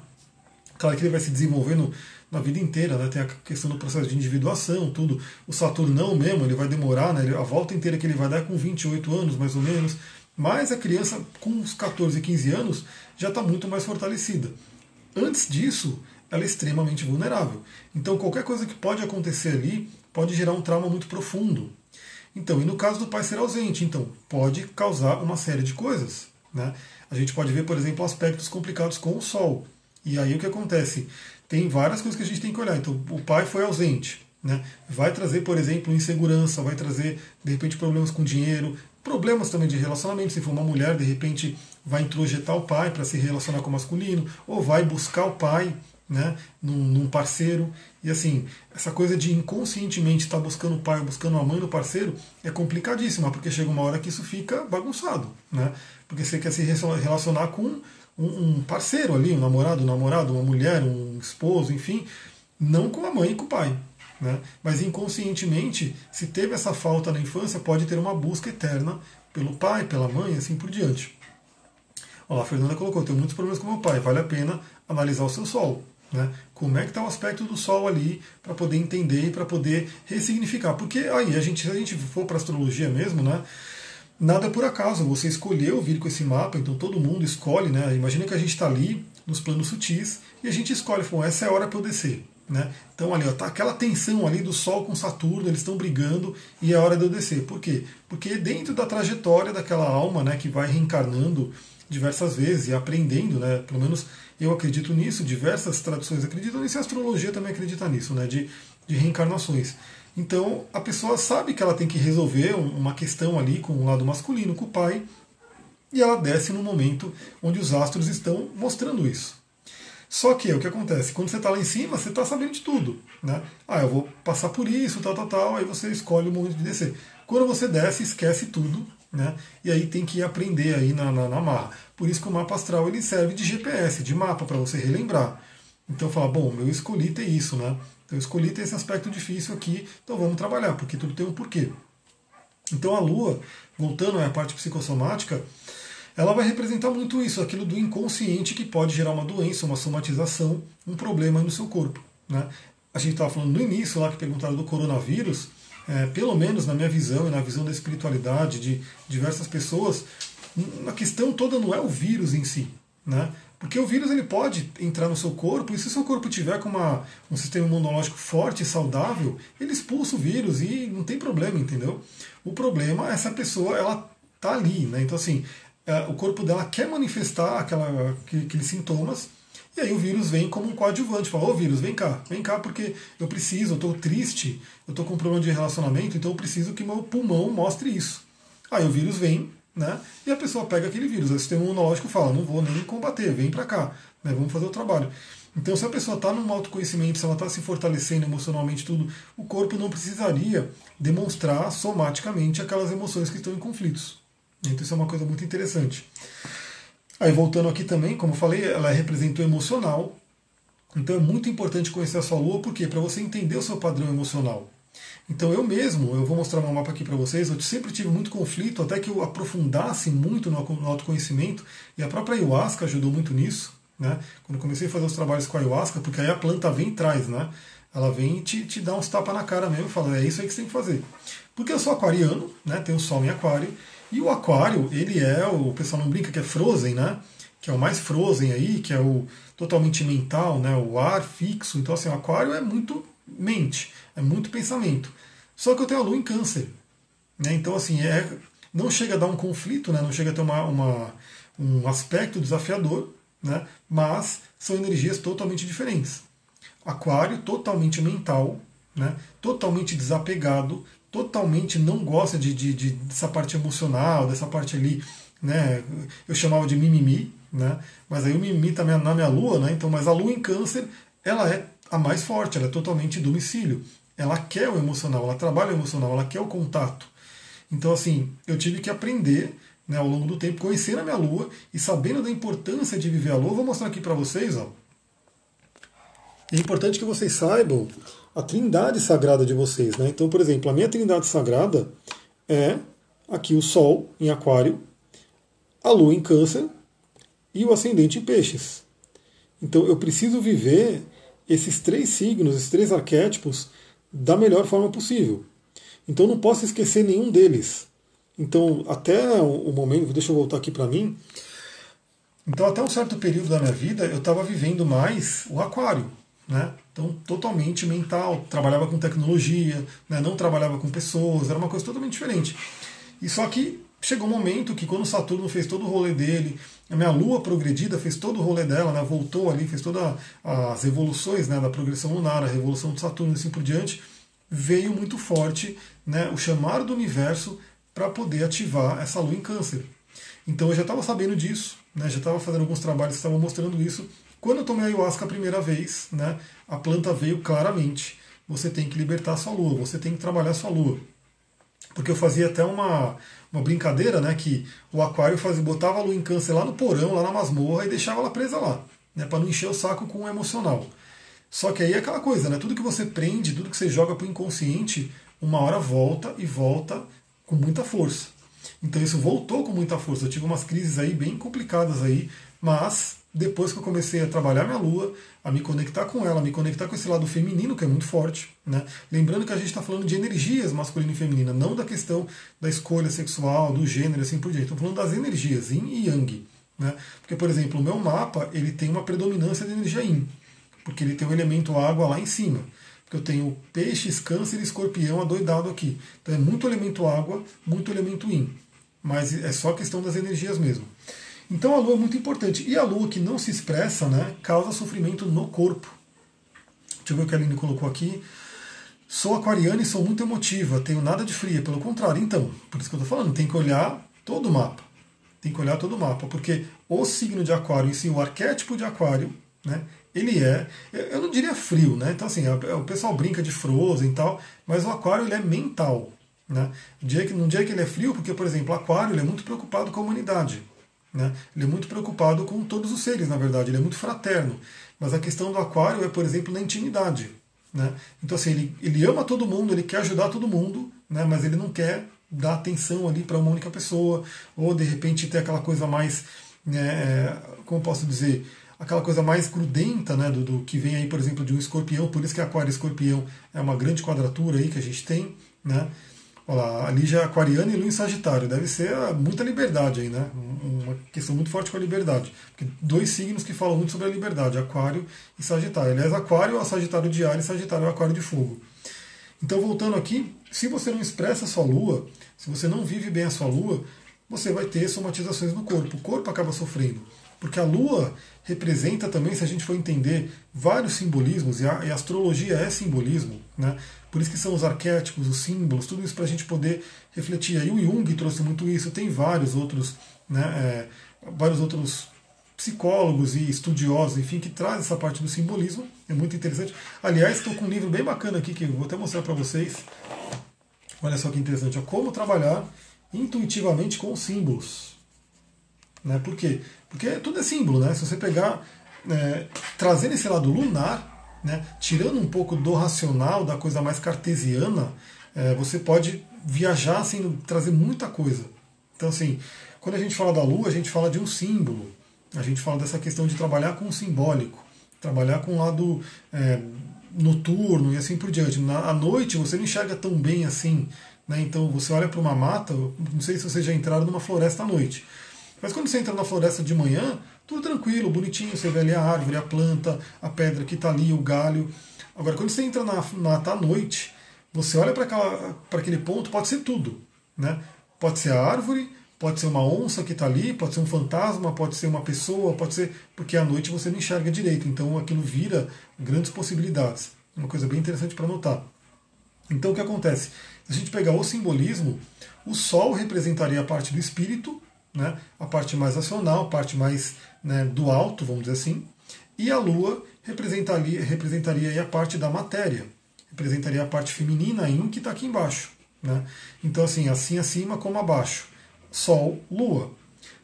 Claro que ele vai se desenvolvendo na vida inteira, né? Tem a questão do processo de individuação, tudo. O Saturno não mesmo, ele vai demorar, né? A volta inteira que ele vai dar é com 28 anos, mais ou menos. Mas a criança com uns 14, 15 anos já está muito mais fortalecida. Antes disso, ela é extremamente vulnerável. Então qualquer coisa que pode acontecer ali pode gerar um trauma muito profundo. Então, e no caso do pai ser ausente, então, pode causar uma série de coisas. Né? A gente pode ver, por exemplo, aspectos complicados com o Sol. E aí o que acontece? Tem várias coisas que a gente tem que olhar. Então, o pai foi ausente. Né? Vai trazer, por exemplo, insegurança, vai trazer, de repente, problemas com dinheiro, problemas também de relacionamento. Se for uma mulher, de repente, vai introjetar o pai para se relacionar com o masculino, ou vai buscar o pai né, num, num, parceiro. E assim, essa coisa de inconscientemente estar tá buscando o pai buscando a mãe do parceiro é complicadíssima, porque chega uma hora que isso fica bagunçado. Né? Porque você quer se relacionar com um, um parceiro ali, um namorado, um namorado, uma mulher, um esposo, enfim, não com a mãe e com o pai. Né? Mas inconscientemente, se teve essa falta na infância, pode ter uma busca eterna pelo pai, pela mãe, assim por diante. Olha lá, a Fernanda colocou, tenho muitos problemas com meu pai, vale a pena analisar o seu sol. Né? Como é que está o aspecto do Sol ali para poder entender e para poder ressignificar? Porque aí a gente, se a gente for para astrologia mesmo, né? Nada por acaso. Você escolheu vir com esse mapa, então todo mundo escolhe, né? Imagina que a gente está ali nos planos sutis e a gente escolhe, bom, essa é a hora para eu descer. Né? Então ali está aquela tensão ali do Sol com Saturno, eles estão brigando e é hora de eu descer. Por quê? Porque dentro da trajetória daquela alma né, que vai reencarnando diversas vezes e aprendendo, né, pelo menos eu acredito nisso, diversas tradições acreditam nisso e a astrologia também acredita nisso, né, de, de reencarnações. Então a pessoa sabe que ela tem que resolver uma questão ali com o lado masculino, com o pai, e ela desce no momento onde os astros estão mostrando isso. Só que o que acontece? Quando você está lá em cima, você está sabendo de tudo. Né? Ah, eu vou passar por isso, tal, tal, tal, aí você escolhe o momento de descer. Quando você desce, esquece tudo né? E aí tem que aprender aí na, na, na marra. Por isso que o mapa astral ele serve de GPS, de mapa, para você relembrar. Então fala, bom, eu escolhi ter isso, né? Eu escolhi ter esse aspecto difícil aqui, então vamos trabalhar, porque tudo tem um porquê. Então a Lua, voltando à parte psicossomática, ela vai representar muito isso, aquilo do inconsciente que pode gerar uma doença, uma somatização, um problema no seu corpo. Né? A gente estava falando no início lá que perguntaram do coronavírus, é, pelo menos na minha visão e na visão da espiritualidade de diversas pessoas, a questão toda não é o vírus em si, né? Porque o vírus ele pode entrar no seu corpo e se o seu corpo tiver com uma, um sistema imunológico forte e saudável, ele expulsa o vírus e não tem problema, entendeu? O problema é essa pessoa, ela tá ali, né? Então assim, é, o corpo dela quer manifestar aquela, aqueles sintomas e aí o vírus vem como um coadjuvante, fala, ô vírus, vem cá, vem cá porque eu preciso, eu estou triste, eu estou com um problema de relacionamento, então eu preciso que meu pulmão mostre isso. Aí o vírus vem né? E a pessoa pega aquele vírus, o sistema imunológico fala, não vou nem combater, vem para cá, né? vamos fazer o trabalho. Então, se a pessoa está num autoconhecimento, se ela está se fortalecendo emocionalmente, tudo, o corpo não precisaria demonstrar somaticamente aquelas emoções que estão em conflitos. Então, isso é uma coisa muito interessante. Aí, voltando aqui também, como eu falei, ela representa o emocional. Então, é muito importante conhecer a sua lua, por quê? Para você entender o seu padrão emocional. Então eu mesmo, eu vou mostrar um mapa aqui para vocês, eu sempre tive muito conflito, até que eu aprofundasse muito no autoconhecimento, e a própria ayahuasca ajudou muito nisso, né? Quando comecei a fazer os trabalhos com a ayahuasca, porque aí a planta vem e traz, né? Ela vem e te, te dá uns tapas na cara mesmo fala, é isso aí que você tem que fazer. Porque eu sou aquariano, né? Tenho sol em aquário, e o aquário, ele é, o pessoal não brinca que é frozen, né? Que é o mais frozen aí, que é o totalmente mental, né? O ar fixo. Então, assim, o aquário é muito mente, é muito pensamento. Só que eu tenho a lua em câncer. Né? Então, assim, é, não chega a dar um conflito, né? não chega a ter uma, uma, um aspecto desafiador, né? mas são energias totalmente diferentes. Aquário, totalmente mental, né? totalmente desapegado, totalmente não gosta de, de, de, dessa parte emocional, dessa parte ali, né? eu chamava de mimimi, né? mas aí o mimimi está na minha lua, né? então, mas a lua em câncer, ela é a mais forte, ela é totalmente domicílio. Ela quer o emocional, ela trabalha o emocional, ela quer o contato. Então, assim, eu tive que aprender né, ao longo do tempo, conhecendo a minha lua e sabendo da importância de viver a lua. Vou mostrar aqui para vocês. Ó. É importante que vocês saibam a trindade sagrada de vocês. Né? Então, por exemplo, a minha trindade sagrada é aqui o Sol em Aquário, a Lua em Câncer e o ascendente em Peixes. Então, eu preciso viver esses três signos, esses três arquétipos, da melhor forma possível. Então não posso esquecer nenhum deles. Então, até o momento, deixa eu voltar aqui para mim. Então, até um certo período da minha vida, eu estava vivendo mais o aquário. Né? Então, totalmente mental, trabalhava com tecnologia, né? não trabalhava com pessoas, era uma coisa totalmente diferente. E só que chegou um momento que, quando Saturno fez todo o rolê dele, a minha lua progredida fez todo o rolê dela, né, voltou ali, fez todas as evoluções né, da progressão lunar, a revolução de Saturno e assim por diante, veio muito forte né, o chamar do universo para poder ativar essa lua em câncer. Então eu já estava sabendo disso, né, já estava fazendo alguns trabalhos que estavam mostrando isso. Quando eu tomei ayahuasca a primeira vez, né, a planta veio claramente. Você tem que libertar a sua lua, você tem que trabalhar a sua lua. Porque eu fazia até uma, uma brincadeira, né? Que o aquário fazia, botava a lua em câncer lá no porão, lá na masmorra, e deixava ela presa lá, né? Para não encher o saco com o emocional. Só que aí é aquela coisa, né? Tudo que você prende, tudo que você joga para o inconsciente, uma hora volta e volta com muita força. Então isso voltou com muita força. Eu tive umas crises aí bem complicadas aí, mas depois que eu comecei a trabalhar minha lua, a me conectar com ela, a me conectar com esse lado feminino que é muito forte. Né? Lembrando que a gente está falando de energias masculina e feminina, não da questão da escolha sexual, do gênero, assim por diante. Estou falando das energias, yin e yang. Né? Porque, por exemplo, o meu mapa ele tem uma predominância de energia yin, porque ele tem o elemento água lá em cima. Porque eu tenho peixes, câncer e escorpião adoidado aqui. Então é muito elemento água, muito elemento yin. Mas é só questão das energias mesmo. Então a lua é muito importante. E a lua que não se expressa né, causa sofrimento no corpo. Deixa eu ver o que a Aline colocou aqui. Sou aquariana e sou muito emotiva, tenho nada de fria, pelo contrário. Então, por isso que eu estou falando, tem que olhar todo o mapa. Tem que olhar todo o mapa, porque o signo de aquário em si, o arquétipo de aquário, né, ele é, eu não diria frio, né? Então assim, o pessoal brinca de Frozen e tal, mas o aquário ele é mental. Né? Dia que, no dia que ele é frio, porque, por exemplo, aquário ele é muito preocupado com a humanidade. Né? Ele é muito preocupado com todos os seres, na verdade, ele é muito fraterno. Mas a questão do aquário é, por exemplo, na intimidade. Né? Então, assim, ele, ele ama todo mundo, ele quer ajudar todo mundo, né? mas ele não quer dar atenção ali para uma única pessoa, ou de repente ter aquela coisa mais, né, é, como posso dizer, aquela coisa mais grudenta né, do, do, que vem aí, por exemplo, de um escorpião, por isso que aquário e escorpião é uma grande quadratura aí que a gente tem, né? Olha lá, ali já é aquariano e lua em Sagitário. Deve ser ah, muita liberdade aí, né? Uma questão muito forte com a liberdade. Porque dois signos que falam muito sobre a liberdade, Aquário e Sagitário. Aliás, Aquário é Sagitário de ar e Sagitário é Aquário de fogo. Então, voltando aqui, se você não expressa a sua lua, se você não vive bem a sua lua, você vai ter somatizações no corpo. O corpo acaba sofrendo. Porque a Lua representa também, se a gente for entender, vários simbolismos, e a, e a astrologia é simbolismo, né? Por isso que são os arquétipos, os símbolos, tudo isso para a gente poder refletir. Aí o Jung trouxe muito isso, tem vários outros, né, é, vários outros psicólogos e estudiosos, enfim, que traz essa parte do simbolismo, é muito interessante. Aliás, estou com um livro bem bacana aqui que eu vou até mostrar para vocês. Olha só que interessante, ó, como trabalhar intuitivamente com símbolos. Né? Por quê? Porque tudo é símbolo, né? Se você pegar, é, trazendo esse lado lunar, né, tirando um pouco do racional, da coisa mais cartesiana, é, você pode viajar assim, trazer muita coisa. Então, assim, quando a gente fala da lua, a gente fala de um símbolo. A gente fala dessa questão de trabalhar com o simbólico, trabalhar com o lado é, noturno e assim por diante. Na, à noite você não enxerga tão bem assim. Né? Então você olha para uma mata, não sei se vocês já entraram numa floresta à noite. Mas quando você entra na floresta de manhã, tudo tranquilo, bonitinho, você vê ali a árvore, a planta, a pedra que está ali, o galho. Agora, quando você entra na, na à noite, você olha para aquele ponto, pode ser tudo. Né? Pode ser a árvore, Pode ser uma onça que está ali, pode ser um fantasma, pode ser uma pessoa, pode ser. Porque à noite você não enxerga direito, então aquilo vira grandes possibilidades. Uma coisa bem interessante para notar. Então o que acontece? Se a gente pegar o simbolismo, o Sol representaria a parte do espírito, né, a parte mais racional, a parte mais né, do alto, vamos dizer assim, e a Lua representaria, representaria a parte da matéria, representaria a parte feminina, Yin, que está aqui embaixo. Né? Então, assim, assim acima como abaixo. Sol, Lua.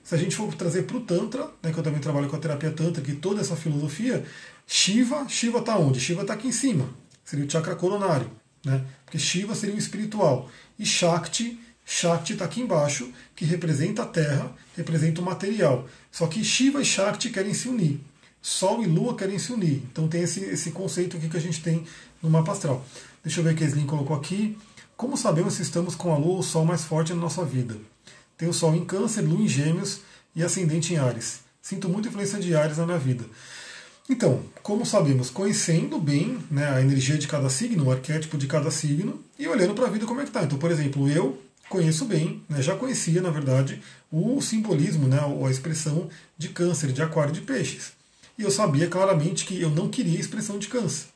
Se a gente for trazer para o Tantra, né, que eu também trabalho com a terapia Tantra, que toda essa filosofia, Shiva, Shiva está onde? Shiva está aqui em cima, seria o chakra coronário, né? porque Shiva seria o espiritual. E Shakti, Shakti está aqui embaixo, que representa a terra, representa o material. Só que Shiva e Shakti querem se unir. Sol e Lua querem se unir. Então tem esse, esse conceito aqui que a gente tem no mapa astral. Deixa eu ver o que a Slim colocou aqui. Como sabemos se estamos com a Lua ou o Sol mais forte na nossa vida? Tem o Sol em Câncer, Lua em Gêmeos e Ascendente em Ares. Sinto muita influência de Ares na minha vida. Então, como sabemos, conhecendo bem né, a energia de cada signo, o arquétipo de cada signo, e olhando para a vida como é que está. Então, por exemplo, eu conheço bem, né, já conhecia, na verdade, o simbolismo, né, a expressão de câncer, de aquário de peixes. E eu sabia claramente que eu não queria expressão de câncer.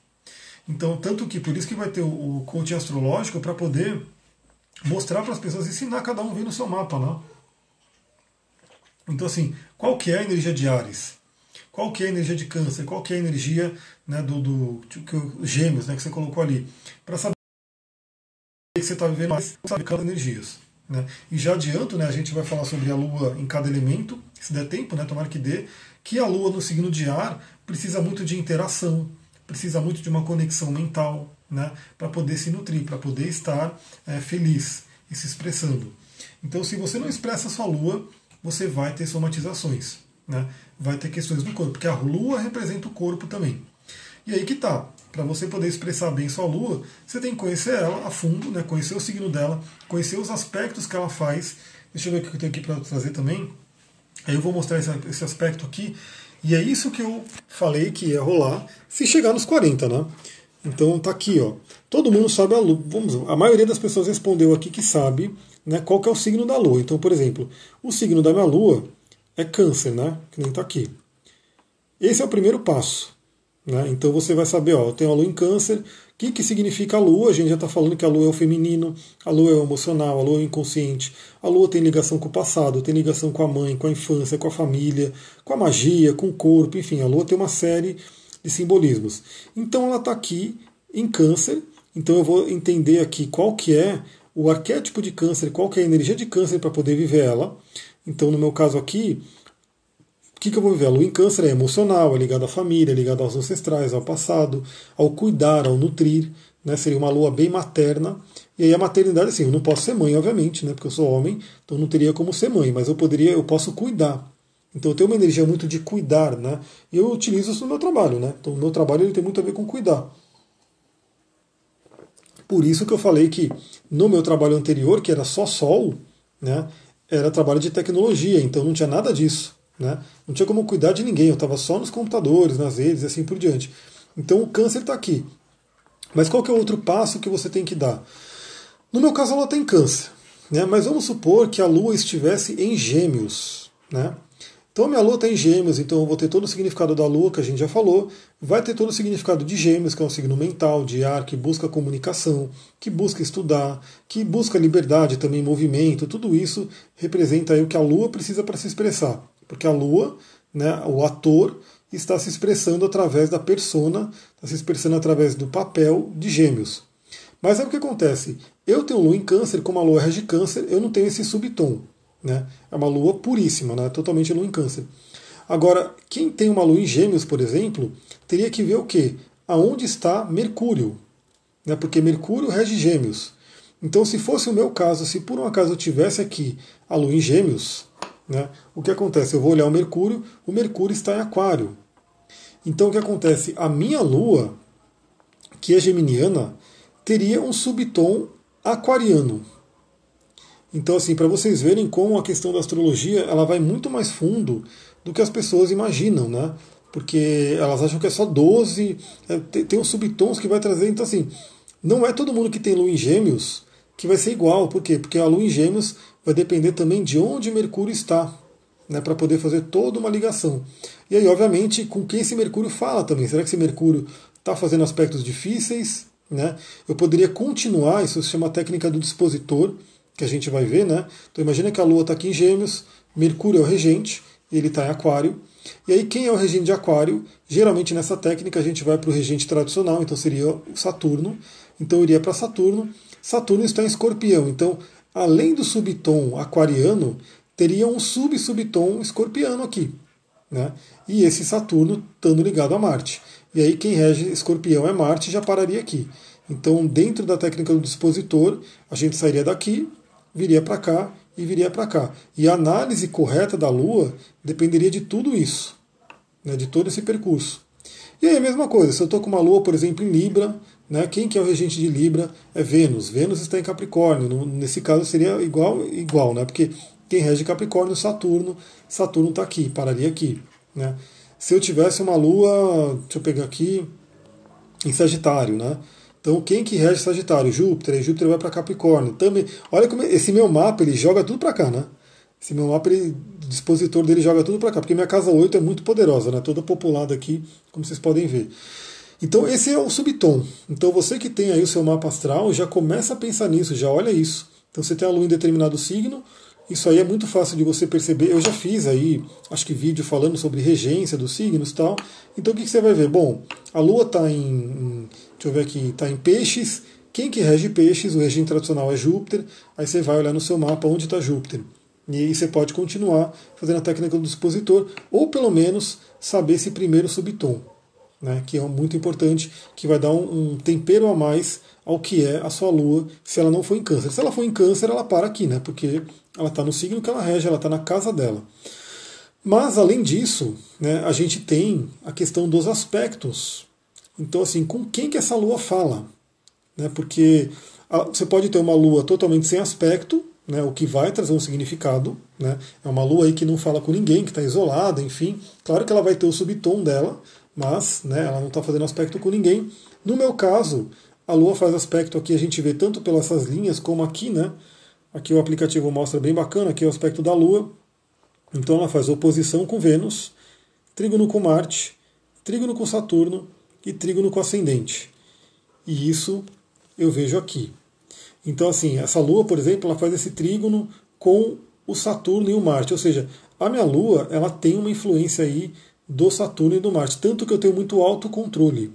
Então, tanto que por isso que vai ter o, o coaching astrológico para poder mostrar para as pessoas, ensinar cada um ver no seu mapa, né? Então assim, qual que é a energia de Ares? Qual que é a energia de Câncer? Qual que é a energia né, do, do, do Gêmeos, né, que você colocou ali? Para saber que você está vivendo mais, sabe cada energias. Né? E já adianto, né, a gente vai falar sobre a Lua em cada elemento, se der tempo, né, tomara que dê, que a Lua no signo de ar precisa muito de interação, precisa muito de uma conexão mental, né, para poder se nutrir, para poder estar é, feliz e se expressando. Então, se você não expressa a sua lua, você vai ter somatizações, né, vai ter questões do corpo, porque a lua representa o corpo também. E aí que tá. Para você poder expressar bem sua lua, você tem que conhecer ela a fundo, né, conhecer o signo dela, conhecer os aspectos que ela faz. Deixa eu ver o que eu tenho aqui para trazer também. Aí eu vou mostrar esse, esse aspecto aqui. E é isso que eu falei que ia rolar se chegar nos 40, né? Então tá aqui, ó. Todo mundo sabe a lua. Vamos, a maioria das pessoas respondeu aqui que sabe né, qual que é o signo da lua. Então, por exemplo, o signo da minha lua é câncer, né? Que nem tá aqui. Esse é o primeiro passo. Né? Então você vai saber, ó, eu tenho a lua em câncer. O que, que significa a lua? A gente já está falando que a lua é o feminino, a lua é o emocional, a lua é o inconsciente. A lua tem ligação com o passado, tem ligação com a mãe, com a infância, com a família, com a magia, com o corpo, enfim, a lua tem uma série de simbolismos. Então ela está aqui em câncer, então eu vou entender aqui qual que é o arquétipo de câncer, qual que é a energia de câncer para poder viver ela. Então no meu caso aqui, que, que eu vou viver? A lua em câncer é emocional, é ligada à família, é ligada aos ancestrais, ao passado, ao cuidar, ao nutrir, né? seria uma lua bem materna. E aí a maternidade, assim, eu não posso ser mãe, obviamente, né? porque eu sou homem, então não teria como ser mãe, mas eu poderia, eu posso cuidar. Então eu tenho uma energia muito de cuidar, né? E eu utilizo isso no meu trabalho, né? Então o meu trabalho ele tem muito a ver com cuidar. Por isso que eu falei que no meu trabalho anterior, que era só sol, né? Era trabalho de tecnologia, então não tinha nada disso, né? Não tinha como cuidar de ninguém, eu estava só nos computadores, nas redes e assim por diante. Então o câncer está aqui. Mas qual que é o outro passo que você tem que dar? No meu caso, ela tem câncer. Né? Mas vamos supor que a Lua estivesse em Gêmeos. Né? Então minha Lua está em Gêmeos, então eu vou ter todo o significado da Lua, que a gente já falou, vai ter todo o significado de Gêmeos, que é um signo mental, de ar, que busca comunicação, que busca estudar, que busca liberdade também, movimento, tudo isso representa aí o que a Lua precisa para se expressar. Porque a Lua, né, o ator, está se expressando através da persona, está se expressando através do papel de Gêmeos. Mas é o que acontece. Eu tenho Lua em Câncer, como a Lua rege Câncer, eu não tenho esse subtom. Né? É uma lua puríssima, né? totalmente lua em câncer. Agora, quem tem uma lua em gêmeos, por exemplo, teria que ver o quê? Aonde está Mercúrio. Né? Porque Mercúrio rege gêmeos. Então, se fosse o meu caso, se por um acaso eu tivesse aqui a lua em gêmeos, né? o que acontece? Eu vou olhar o Mercúrio, o Mercúrio está em aquário. Então, o que acontece? A minha lua, que é geminiana, teria um subtom aquariano. Então, assim, para vocês verem como a questão da astrologia ela vai muito mais fundo do que as pessoas imaginam, né? Porque elas acham que é só 12, é, tem, uns subtons que vai trazer. Então, assim, não é todo mundo que tem lua em gêmeos que vai ser igual. Por quê? Porque a lua em gêmeos vai depender também de onde Mercúrio está, né? Para poder fazer toda uma ligação. E aí, obviamente, com quem esse Mercúrio fala também. Será que esse Mercúrio está fazendo aspectos difíceis? Né? Eu poderia continuar, isso se chama técnica do dispositor que a gente vai ver, né? Então imagina que a Lua está aqui em Gêmeos, Mercúrio é o regente, ele está em Aquário. E aí quem é o regente de Aquário? Geralmente nessa técnica a gente vai para o regente tradicional, então seria o Saturno. Então eu iria para Saturno. Saturno está em Escorpião, então além do subtom aquariano, teria um sub-subtom escorpiano aqui. Né? E esse Saturno estando ligado a Marte. E aí quem rege escorpião é Marte já pararia aqui. Então, dentro da técnica do dispositor, a gente sairia daqui, viria para cá e viria para cá. E a análise correta da Lua dependeria de tudo isso, né, de todo esse percurso. E aí a mesma coisa, se eu estou com uma Lua, por exemplo, em Libra, né, quem que é o regente de Libra é Vênus. Vênus está em Capricórnio. Nesse caso seria igual, igual, né? Porque quem rege Capricórnio é Saturno. Saturno está aqui, pararia aqui. Né? Se eu tivesse uma Lua, deixa eu pegar aqui, em Sagitário, né? Então, quem que rege Sagitário? Júpiter, e Júpiter vai para Capricórnio. Também, olha como esse meu mapa ele joga tudo para cá, né? Esse meu mapa, ele, o dispositor dele joga tudo para cá, porque minha casa 8 é muito poderosa, né? Toda populada aqui, como vocês podem ver. Então, esse é o subtom. Então, você que tem aí o seu mapa astral, já começa a pensar nisso, já olha isso. Então, você tem a lua em determinado signo, isso aí é muito fácil de você perceber. Eu já fiz aí, acho que vídeo falando sobre regência dos signos e tal. Então o que, você vai ver? Bom, a Lua está em, em, Deixa eu ver aqui, está em peixes. Quem que rege peixes? O regime tradicional é Júpiter. Aí você vai olhar no seu mapa onde está Júpiter. E aí você pode continuar fazendo a técnica do dispositor, ou pelo menos saber esse primeiro subtom, né, que é muito importante, que vai dar um, um tempero a mais ao que é a sua lua se ela não for em câncer. Se ela for em câncer, ela para aqui, né? Porque ela está no signo que ela rege, ela está na casa dela. Mas, além disso, né, a gente tem a questão dos aspectos. Então, assim, com quem que essa lua fala? Né, porque você pode ter uma lua totalmente sem aspecto, né, o que vai trazer um significado. Né, é uma lua aí que não fala com ninguém, que está isolada, enfim. Claro que ela vai ter o subtom dela, mas né, ela não está fazendo aspecto com ninguém. No meu caso, a lua faz aspecto aqui, a gente vê tanto pelas linhas como aqui, né? Aqui o aplicativo mostra bem bacana, aqui é o aspecto da Lua. Então ela faz oposição com Vênus, trígono com Marte, trígono com Saturno e trígono com ascendente. E isso eu vejo aqui. Então, assim, essa Lua, por exemplo, ela faz esse trígono com o Saturno e o Marte. Ou seja, a minha Lua ela tem uma influência aí do Saturno e do Marte. Tanto que eu tenho muito autocontrole.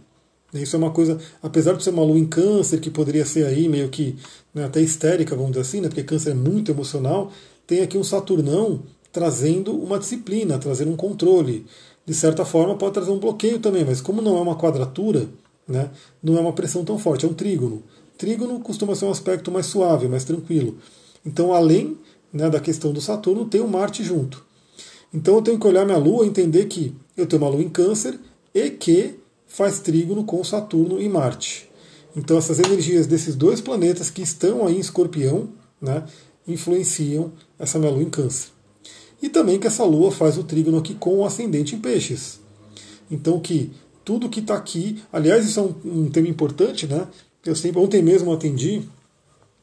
Isso é uma coisa, apesar de ser uma lua em câncer, que poderia ser aí meio que né, até histérica, vamos dizer assim, né, porque câncer é muito emocional, tem aqui um Saturnão trazendo uma disciplina, trazendo um controle. De certa forma pode trazer um bloqueio também, mas como não é uma quadratura, né, não é uma pressão tão forte, é um trígono. Trígono costuma ser um aspecto mais suave, mais tranquilo. Então, além né, da questão do Saturno, tem o Marte junto. Então eu tenho que olhar minha Lua e entender que eu tenho uma Lua em câncer e que faz trígono com Saturno e Marte. Então essas energias desses dois planetas que estão aí em escorpião né, influenciam essa minha lua em câncer. E também que essa lua faz o trígono aqui com o ascendente em peixes. Então que tudo que está aqui, aliás, isso é um, um, tema importante, né? Eu sempre, ontem mesmo atendi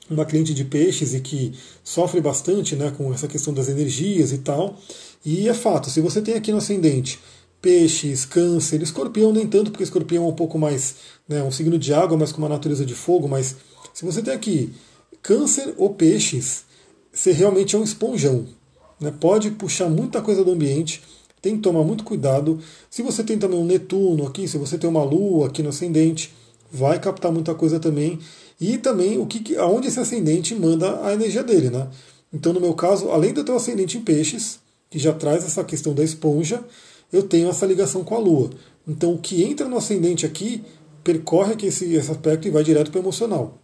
uma cliente de peixes e que sofre bastante né, com essa questão das energias e tal. E é fato, se você tem aqui no ascendente peixes, câncer, escorpião nem tanto, porque escorpião é um pouco mais, né, um signo de água, mas com uma natureza de fogo, mas se você tem aqui câncer ou peixes, você realmente é um esponjão. Né, pode puxar muita coisa do ambiente, tem que tomar muito cuidado. Se você tem também um Netuno aqui, se você tem uma Lua aqui no ascendente, vai captar muita coisa também. E também o que, aonde esse ascendente manda a energia dele, né? Então, no meu caso, além de eu ter o ascendente em peixes, que já traz essa questão da esponja, eu tenho essa ligação com a Lua. Então, o que entra no ascendente aqui percorre aqui esse, esse aspecto e vai direto para o emocional.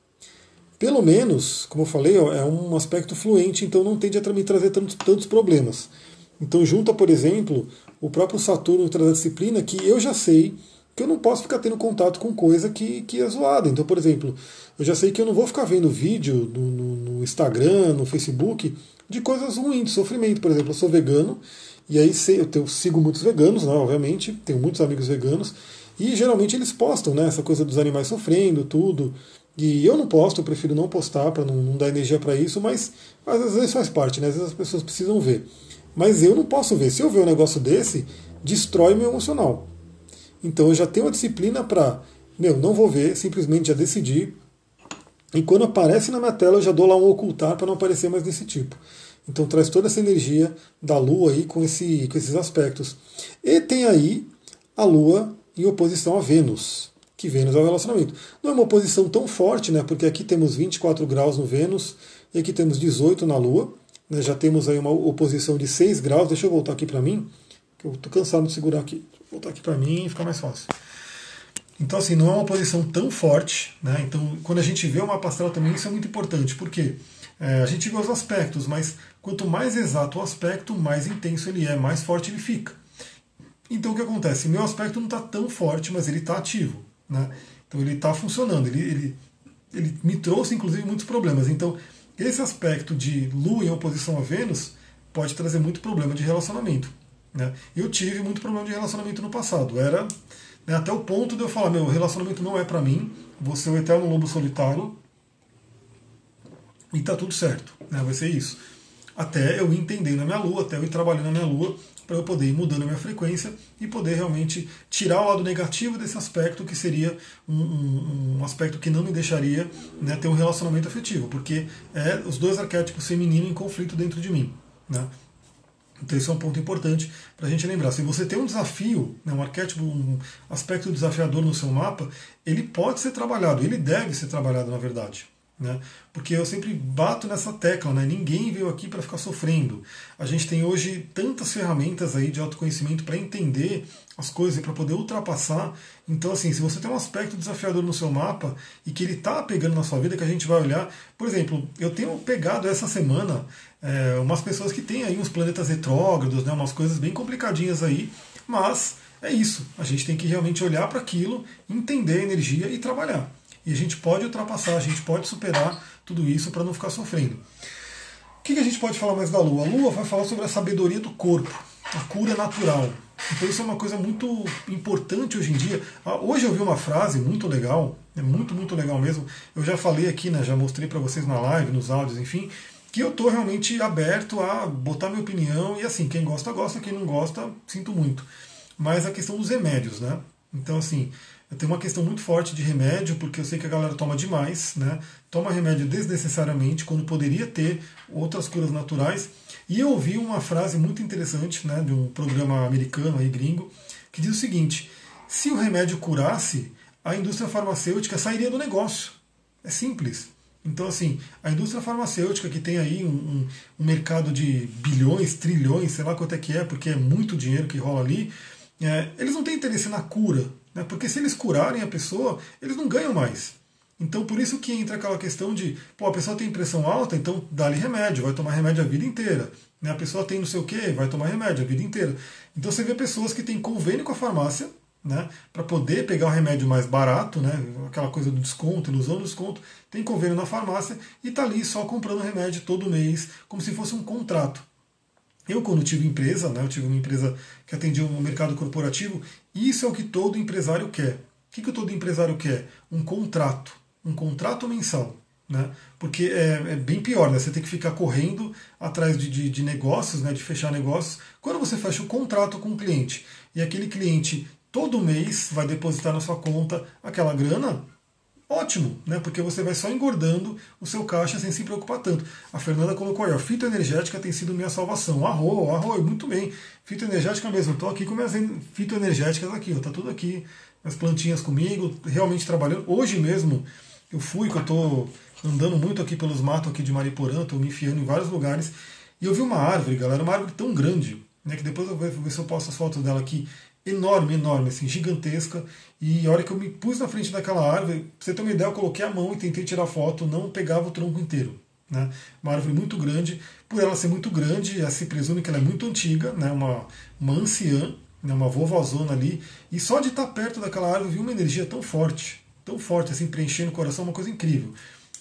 Pelo menos, como eu falei, ó, é um aspecto fluente, então não tende a me trazer tantos, tantos problemas. Então, junta, por exemplo, o próprio Saturno traz a disciplina que eu já sei que eu não posso ficar tendo contato com coisa que, que é zoada. Então, por exemplo, eu já sei que eu não vou ficar vendo vídeo no, no, no Instagram, no Facebook, de coisas ruins, de sofrimento. Por exemplo, eu sou vegano, e aí sei, eu, tenho, sigo muitos veganos, né, obviamente, tenho muitos amigos veganos, e geralmente eles postam né, essa coisa dos animais sofrendo, tudo. E eu não posto, eu prefiro não postar para não, não, dar energia para isso, mas, mas às vezes faz parte, né? Às vezes as pessoas precisam ver. Mas eu não posso ver. Se eu ver um negócio desse, destrói meu emocional. Então eu já tenho a disciplina para, meu, não vou ver, simplesmente já decidi. E quando aparece na minha tela, eu já dou lá um ocultar para não aparecer mais desse tipo. Então traz toda essa energia da Lua aí com, esse, com esses aspectos. E tem aí a Lua em oposição a Vênus, que Vênus é o relacionamento. Não é uma oposição tão forte, né? Porque aqui temos 24 graus no Vênus e aqui temos 18 na Lua. Né? Já temos aí uma oposição de 6 graus. Deixa eu voltar aqui para mim, que eu estou cansado de segurar aqui voltar aqui para mim e ficar mais fácil. Então, assim, não é uma posição tão forte, né? Então, quando a gente vê uma astral também, isso é muito importante, porque é, a gente vê os aspectos, mas quanto mais exato o aspecto, mais intenso ele é, mais forte ele fica. Então, o que acontece? Meu aspecto não está tão forte, mas ele está ativo, né? Então, ele está funcionando, ele, ele, ele me trouxe, inclusive, muitos problemas. Então, esse aspecto de Lua em oposição a Vênus pode trazer muito problema de relacionamento. Né? Eu tive muito problema de relacionamento no passado. Era né, até o ponto de eu falar: meu, relacionamento não é para mim, você é o eterno lobo solitário e tá tudo certo. Né? Vai ser isso. Até eu ir entendendo a minha lua, até eu ir trabalhando a minha lua, para eu poder ir mudando a minha frequência e poder realmente tirar o lado negativo desse aspecto, que seria um, um, um aspecto que não me deixaria né, ter um relacionamento afetivo, porque é os dois arquétipos feminino em conflito dentro de mim. Né? Então, esse é um ponto importante para a gente lembrar. Se você tem um desafio, né, um arquétipo, um aspecto desafiador no seu mapa, ele pode ser trabalhado, ele deve ser trabalhado, na verdade. Né? Porque eu sempre bato nessa tecla, né? ninguém veio aqui para ficar sofrendo. A gente tem hoje tantas ferramentas aí de autoconhecimento para entender as coisas e para poder ultrapassar. Então, assim, se você tem um aspecto desafiador no seu mapa e que ele está pegando na sua vida, que a gente vai olhar, por exemplo, eu tenho pegado essa semana é, umas pessoas que têm aí uns planetas retrógrados, né, umas coisas bem complicadinhas aí, mas é isso. A gente tem que realmente olhar para aquilo, entender a energia e trabalhar. E a gente pode ultrapassar, a gente pode superar tudo isso para não ficar sofrendo. O que a gente pode falar mais da Lua? A Lua vai falar sobre a sabedoria do corpo, a cura natural. Então isso é uma coisa muito importante hoje em dia. Ah, hoje eu vi uma frase muito legal, é muito, muito legal mesmo. Eu já falei aqui, né, já mostrei para vocês na live, nos áudios, enfim, que eu estou realmente aberto a botar minha opinião e assim, quem gosta, gosta, quem não gosta, sinto muito. Mas a questão dos remédios, né? Então, assim, tenho uma questão muito forte de remédio, porque eu sei que a galera toma demais, né? Toma remédio desnecessariamente, quando poderia ter outras curas naturais. E eu ouvi uma frase muito interessante, né, de um programa americano aí, gringo, que diz o seguinte: se o remédio curasse, a indústria farmacêutica sairia do negócio. É simples. Então, assim, a indústria farmacêutica, que tem aí um, um, um, mercado de bilhões, trilhões, sei lá quanto é que é, porque é muito dinheiro que rola ali, é, eles não têm interesse na cura né? Porque se eles curarem a pessoa, eles não ganham mais. Então por isso que entra aquela questão de, pô, a pessoa tem pressão alta, então dá-lhe remédio, vai tomar remédio a vida inteira. Né? A pessoa tem não sei o que, vai tomar remédio a vida inteira. Então você vê pessoas que têm convênio com a farmácia, né, para poder pegar o remédio mais barato, né, aquela coisa do desconto, ilusão do desconto, tem convênio na farmácia e está ali só comprando remédio todo mês, como se fosse um contrato. Eu, quando tive empresa, né, eu tive uma empresa que atendia um mercado corporativo, isso é o que todo empresário quer. O que, que todo empresário quer? Um contrato. Um contrato mensal. Né? Porque é, é, bem pior, né? Você tem que ficar correndo atrás de, de, de, negócios, né? de fechar negócios. Quando você fecha o um contrato com o cliente e aquele cliente todo mês vai depositar na sua conta aquela grana, ótimo, né? Porque você vai só engordando o seu caixa sem se preocupar tanto. A Fernanda colocou aí, ó, fitoenergética tem sido minha salvação. Arro, arro, muito bem. Fitoenergética mesmo. Estou aqui com minhas fitoenergéticas aqui, ó, tá tudo aqui, as plantinhas comigo, realmente trabalhando. Hoje mesmo eu fui, que eu estou andando muito aqui pelos matos aqui de Mariporã, estou me enfiando em vários lugares, e eu vi uma árvore, galera, uma árvore tão grande, né, que depois eu vou ver se eu posto as fotos dela aqui, enorme, enorme, assim, gigantesca. E a hora que eu me pus na frente daquela árvore, pra você ter uma ideia, eu coloquei a mão e tentei tirar foto, não pegava o tronco inteiro. Né? Uma árvore muito grande. Por ela ser muito grande, se presume que ela é muito antiga, né? uma, uma anciã, né? uma vovozona ali. E só de estar perto daquela árvore, vi uma energia tão forte, tão forte, assim, preenchendo o coração, uma coisa incrível.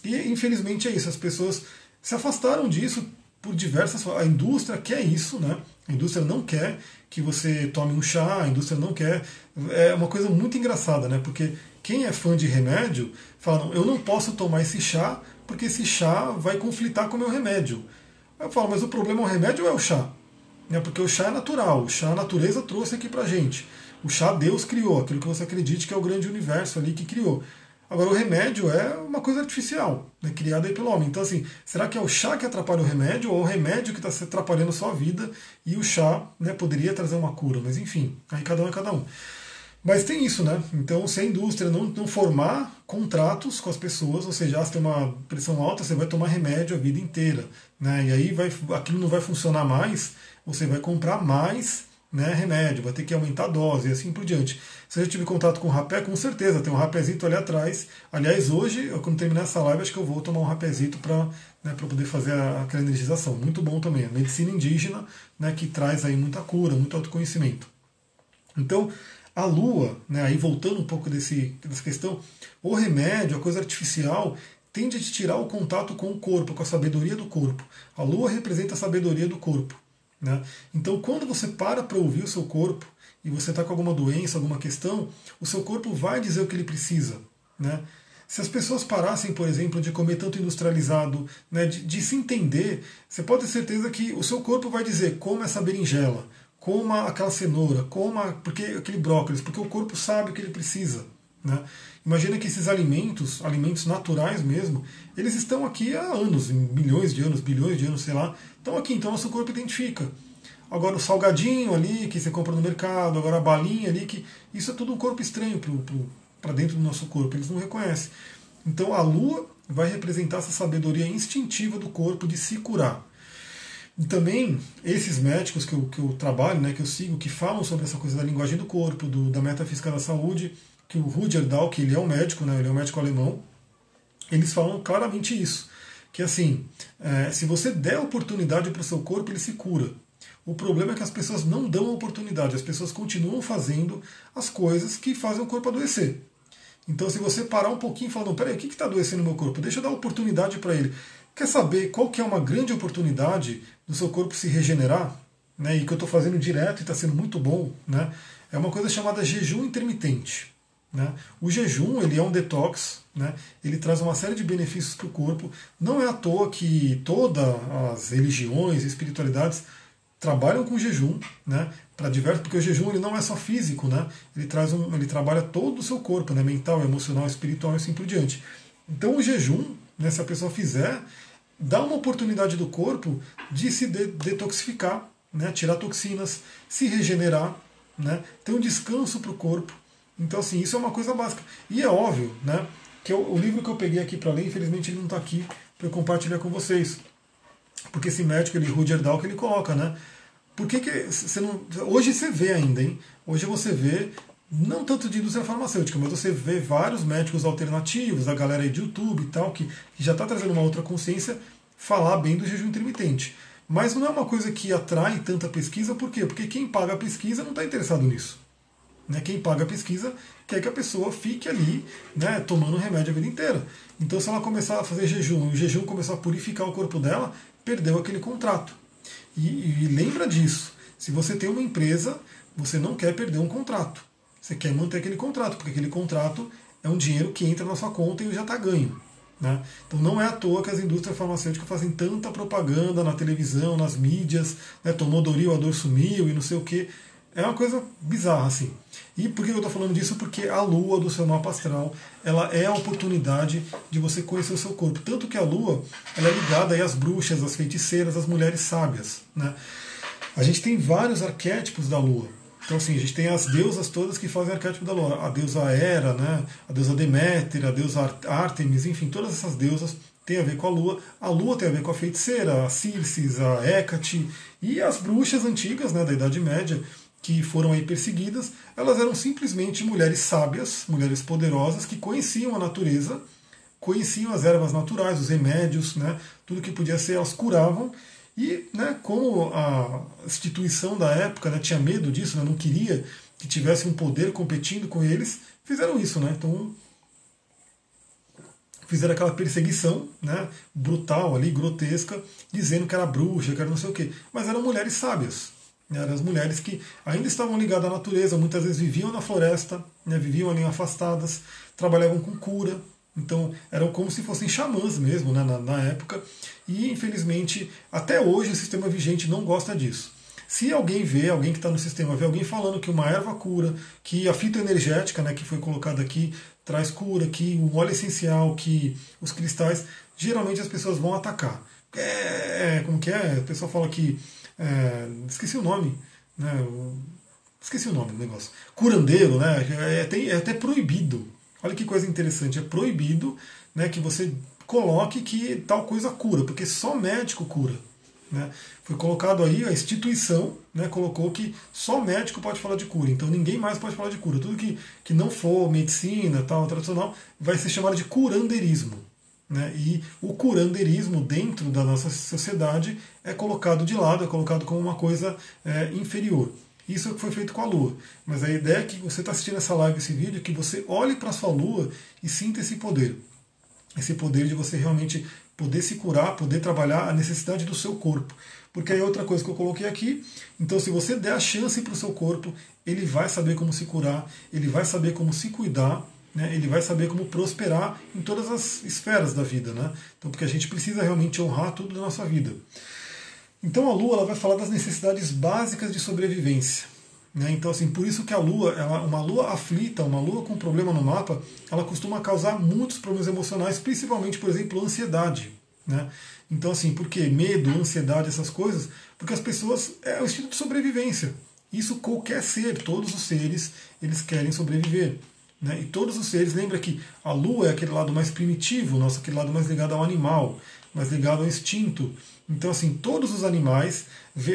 E infelizmente é isso, as pessoas se afastaram disso por diversas A indústria quer isso, né? A indústria não quer que você tome um chá, a indústria não quer. É uma coisa muito engraçada, né? Porque quem é fã de remédio fala, eu não posso tomar esse chá porque esse chá vai conflitar com o meu remédio. Eu falo, mas o problema é o remédio ou é o chá? Né? Porque o chá é natural, o chá a natureza trouxe aqui pra gente. O chá Deus criou, aquilo que você acredite que é o grande universo ali que criou. Agora, o remédio é uma coisa artificial, né, criada pelo homem. Então, assim, será que é o chá que atrapalha o remédio ou o remédio que está atrapalhando a sua vida e o chá né, poderia trazer uma cura? Mas, enfim, aí cada um é cada um. Mas tem isso, né? Então, se a indústria não, não formar contratos com as pessoas, ou seja, ah, se tem uma pressão alta, você vai tomar remédio a vida inteira. Né? E aí vai, aquilo não vai funcionar mais, você vai comprar mais né, remédio, vai ter que aumentar a dose e assim por diante. Se eu tive contato com rapé, com certeza, tem um rapézito ali atrás. Aliás, hoje, quando terminar essa live, acho que eu vou tomar um rapézito para né, poder fazer a, aquela energização. Muito bom também. A medicina indígena, né, que traz aí muita cura, muito autoconhecimento. Então, a lua, né, aí voltando um pouco desse, dessa questão, o remédio, a coisa artificial, tende a te tirar o contato com o corpo, com a sabedoria do corpo. A lua representa a sabedoria do corpo. Né? Então, quando você para para ouvir o seu corpo e você está com alguma doença, alguma questão, o seu corpo vai dizer o que ele precisa. Né? Se as pessoas parassem, por exemplo, de comer tanto industrializado, né, de, de, se entender, você pode ter certeza que o seu corpo vai dizer coma essa berinjela, coma aquela cenoura, coma porque aquele brócolis, porque o corpo sabe o que ele precisa. Né? Imagina que esses alimentos, alimentos naturais mesmo, eles estão aqui há anos, milhões de anos, bilhões de anos, sei lá, estão aqui, então nosso corpo identifica. Agora o salgadinho ali que você compra no mercado, agora a balinha ali, que isso é tudo um corpo estranho para dentro do nosso corpo, eles não reconhecem. Então a lua vai representar essa sabedoria instintiva do corpo de se curar. E também esses médicos que eu, que eu trabalho, né, que eu sigo, que falam sobre essa coisa da linguagem do corpo, do, da metafísica da saúde, que o Rudyard que ele é um médico, né, ele é um médico alemão, eles falam claramente isso, que assim, é, se você der oportunidade para o seu corpo, ele se cura. O problema é que as pessoas não dão oportunidade, as pessoas continuam fazendo as coisas que fazem o corpo adoecer. Então, se você parar um pouquinho e falar, não, peraí, o que está adoecendo no meu corpo? Deixa eu dar oportunidade para ele. Quer saber qual que é uma grande oportunidade do seu corpo se regenerar? Né, e que eu estou fazendo direto e está sendo muito bom. Né, é uma coisa chamada jejum intermitente. Né? O jejum ele é um detox, né? ele traz uma série de benefícios para o corpo. Não é à toa que todas as religiões e espiritualidades trabalham com jejum, né? Para diversos, porque o jejum ele não é só físico, né? Ele traz um, ele trabalha todo o seu corpo, né? Mental, emocional, espiritual e assim por diante. Então o jejum, né? Se a pessoa fizer, dá uma oportunidade do corpo de se de detoxificar, né? Tirar toxinas, se regenerar, né? Ter um descanso para o corpo. Então, assim, isso é uma coisa básica. E é óbvio, né? Que eu, o livro que eu peguei aqui para ler, infelizmente ele não está aqui para eu compartilhar com vocês. Porque esse médico, ele, Rudyard Dahl, que ele coloca, né? Por que, que você não. Hoje você vê ainda, hein? Hoje você vê, não tanto de indústria farmacêutica, mas você vê vários médicos alternativos, a galera aí de YouTube e tal, que, que já está trazendo uma outra consciência, falar bem do jejum intermitente. Mas não é uma coisa que atrai tanta pesquisa, por quê? Porque quem paga a pesquisa não está interessado nisso. Né? Quem paga a pesquisa quer que a pessoa fique ali né, tomando remédio a vida inteira. Então, se ela começar a fazer jejum e o jejum começar a purificar o corpo dela, perdeu aquele contrato. E, e lembra disso. Se você tem uma empresa, você não quer perder um contrato. Você quer manter aquele contrato, porque aquele contrato é um dinheiro que entra na sua conta e já está ganho. Né? Então não é à toa que as indústrias farmacêuticas fazem tanta propaganda na televisão, nas mídias, né? tomou Doril, a dor sumiu e não sei o que. É uma coisa bizarra, assim. E por que eu estou falando disso? Porque a lua do seu mapa astral, ela é a oportunidade de você conhecer o seu corpo. Tanto que a lua, ela é ligada aí às bruxas, às feiticeiras, às mulheres sábias. Né? A gente tem vários arquétipos da lua. Então, assim, a gente tem as deusas todas que fazem arquétipo da lua. A deusa Hera, né? a deusa Deméter, a deusa Artemis, enfim, todas essas deusas têm a ver com a lua. A lua tem a ver com a feiticeira, a Circe, a Hecate e as bruxas antigas né, da Idade Média que foram aí perseguidas. Elas eram simplesmente mulheres sábias, mulheres poderosas que conheciam a natureza, conheciam as ervas naturais, os remédios, né? tudo que podia ser, elas curavam e, né, como a instituição da época né, tinha medo disso, né, não queria que tivesse um poder competindo com eles, fizeram isso. Né? Então, fizeram aquela perseguição né, brutal ali, grotesca, dizendo que era bruxa, que era não sei o quê. Mas eram mulheres sábias. Né, eram as mulheres que ainda estavam ligadas à natureza, muitas vezes viviam na floresta, né, viviam ali afastadas, trabalhavam com cura, então eram como se fossem xamãs mesmo né, na, na, época. E infelizmente, até hoje o sistema vigente não gosta disso. Se alguém vê, alguém que está no sistema, vê alguém falando que uma erva cura, que a fitoenergética né, que foi colocada aqui traz cura, que o óleo essencial, que os cristais, geralmente as pessoas vão atacar. É, como que é? O pessoal fala que. É, esqueci o nome. Né, esqueci o nome do negócio. Curandeiro, né? É, é, é até proibido Olha que coisa interessante, é proibido né, que você coloque que tal coisa cura, porque só médico cura. Né? Foi colocado aí, a instituição né, colocou que só médico pode falar de cura, então ninguém mais pode falar de cura. Tudo que, que não for medicina, tal, tradicional, vai ser chamado de curandeirismo. Né? E o curandeirismo dentro da nossa sociedade é colocado de lado, é colocado como uma coisa é, inferior. Isso é o que foi feito com a Lua. Mas a ideia é que você está assistindo essa live, esse vídeo, que você olhe para a sua Lua e sinta esse poder. Esse poder de você realmente poder se curar, poder trabalhar a necessidade do seu corpo. Porque aí é outra coisa que eu coloquei aqui. Então, se você der a chance para o seu corpo, ele vai saber como se curar, ele vai saber como se cuidar, né? ele vai saber como prosperar em todas as esferas da vida. Né? Então, porque a gente precisa realmente honrar tudo da nossa vida. Então a Lua ela vai falar das necessidades básicas de sobrevivência. Né? Então, assim, por isso que a Lua, ela, uma Lua aflita, uma Lua com problema no mapa, ela costuma causar muitos problemas emocionais, principalmente, por exemplo, ansiedade. Né? Então, assim, por que medo, ansiedade, essas coisas? Porque as pessoas é o instinto de sobrevivência. Isso qualquer ser, todos os seres, eles querem sobreviver. Né? E todos os seres, lembra que a Lua é aquele lado mais primitivo, nosso aquele lado mais ligado ao animal, mais ligado ao instinto. Então, assim, todos os animais.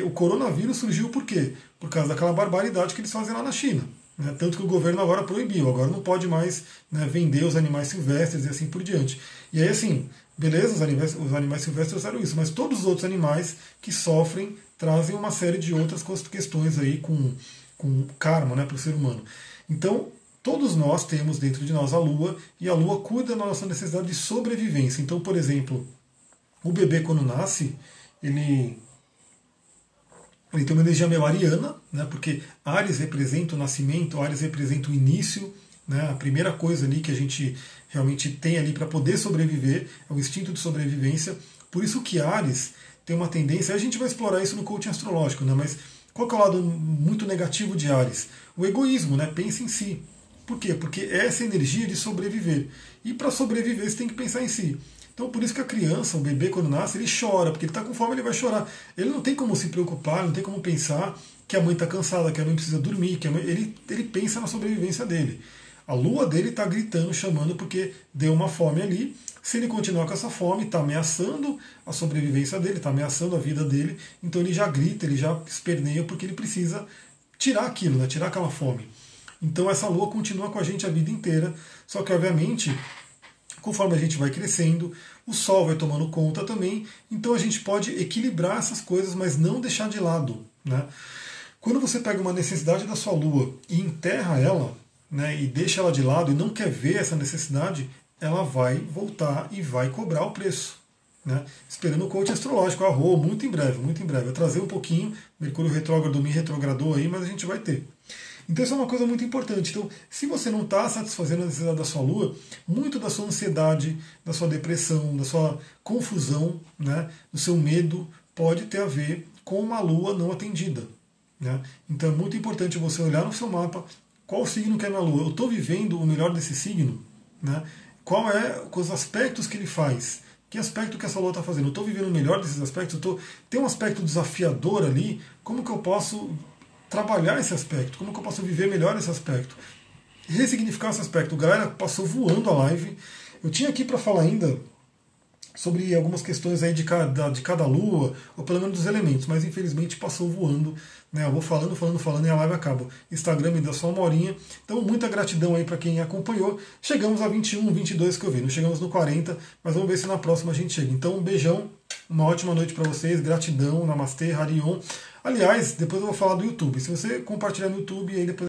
O coronavírus surgiu por quê? Por causa daquela barbaridade que eles fazem lá na China. Né? Tanto que o governo agora proibiu, agora não pode mais né, vender os animais silvestres e assim por diante. E aí, assim, beleza, os animais, os animais silvestres fizeram isso, mas todos os outros animais que sofrem trazem uma série de outras questões aí com, com karma né, para o ser humano. Então, todos nós temos dentro de nós a Lua, e a Lua cuida da nossa necessidade de sobrevivência. Então, por exemplo, o bebê, quando nasce, ele, ele tem uma energia meio ariana, né, porque Ares representa o nascimento, Ares representa o início, né, a primeira coisa ali que a gente realmente tem ali para poder sobreviver, é o instinto de sobrevivência. Por isso que Ares tem uma tendência, a gente vai explorar isso no coaching astrológico, né, mas qual é o lado muito negativo de Ares? O egoísmo, né, pensa em si. Por quê? Porque é essa energia de sobreviver. E para sobreviver você tem que pensar em si. Então por isso que a criança, o bebê, quando nasce, ele chora, porque ele está com fome, ele vai chorar. Ele não tem como se preocupar, não tem como pensar que a mãe está cansada, que a mãe precisa dormir, que mãe... ele, ele pensa na sobrevivência dele. A lua dele está gritando, chamando, porque deu uma fome ali. Se ele continuar com essa fome, está ameaçando a sobrevivência dele, está ameaçando a vida dele, então ele já grita, ele já esperneia, porque ele precisa tirar aquilo, né? tirar aquela fome. Então essa lua continua com a gente a vida inteira, só que obviamente conforme a gente vai crescendo, o Sol vai tomando conta também, então a gente pode equilibrar essas coisas, mas não deixar de lado. Né? Quando você pega uma necessidade da sua Lua e enterra ela, né, e deixa ela de lado e não quer ver essa necessidade, ela vai voltar e vai cobrar o preço. Né? Esperando o coach astrológico, a Rô, muito em breve, muito em breve. Eu trazer um pouquinho, Mercúrio retrógrado me retrogradou aí, mas a gente vai ter. Então isso é uma coisa muito importante. Então, se você não está satisfazendo a necessidade da sua lua, muito da sua ansiedade, da sua depressão, da sua confusão, né, do seu medo, pode ter a ver com uma lua não atendida. Né? Então é muito importante você olhar no seu mapa qual signo que é na lua. Eu estou vivendo o melhor desse signo? Né? Qual é os aspectos que ele faz? Que aspecto que essa lua está fazendo? Eu estou vivendo o melhor desses aspectos? Eu tô, tem um aspecto desafiador ali? Como que eu posso trabalhar esse aspecto? Como que eu posso viver melhor esse aspecto? Ressignificar esse aspecto. Galera passou voando a live. Eu tinha aqui para falar ainda sobre algumas questões aí de cada, de cada lua, ou pelo menos dos elementos, mas infelizmente passou voando. Né? Eu vou falando, falando, falando e a live acaba. Instagram me dá só uma horinha. Então, muita gratidão aí para quem acompanhou. Chegamos a 21, 22 que eu vi, não chegamos no 40, mas vamos ver se na próxima a gente chega. Então, um beijão, uma ótima noite para vocês, gratidão, namastê, Harion. Aliás, depois eu vou falar do YouTube. Se você compartilhar no YouTube, aí depois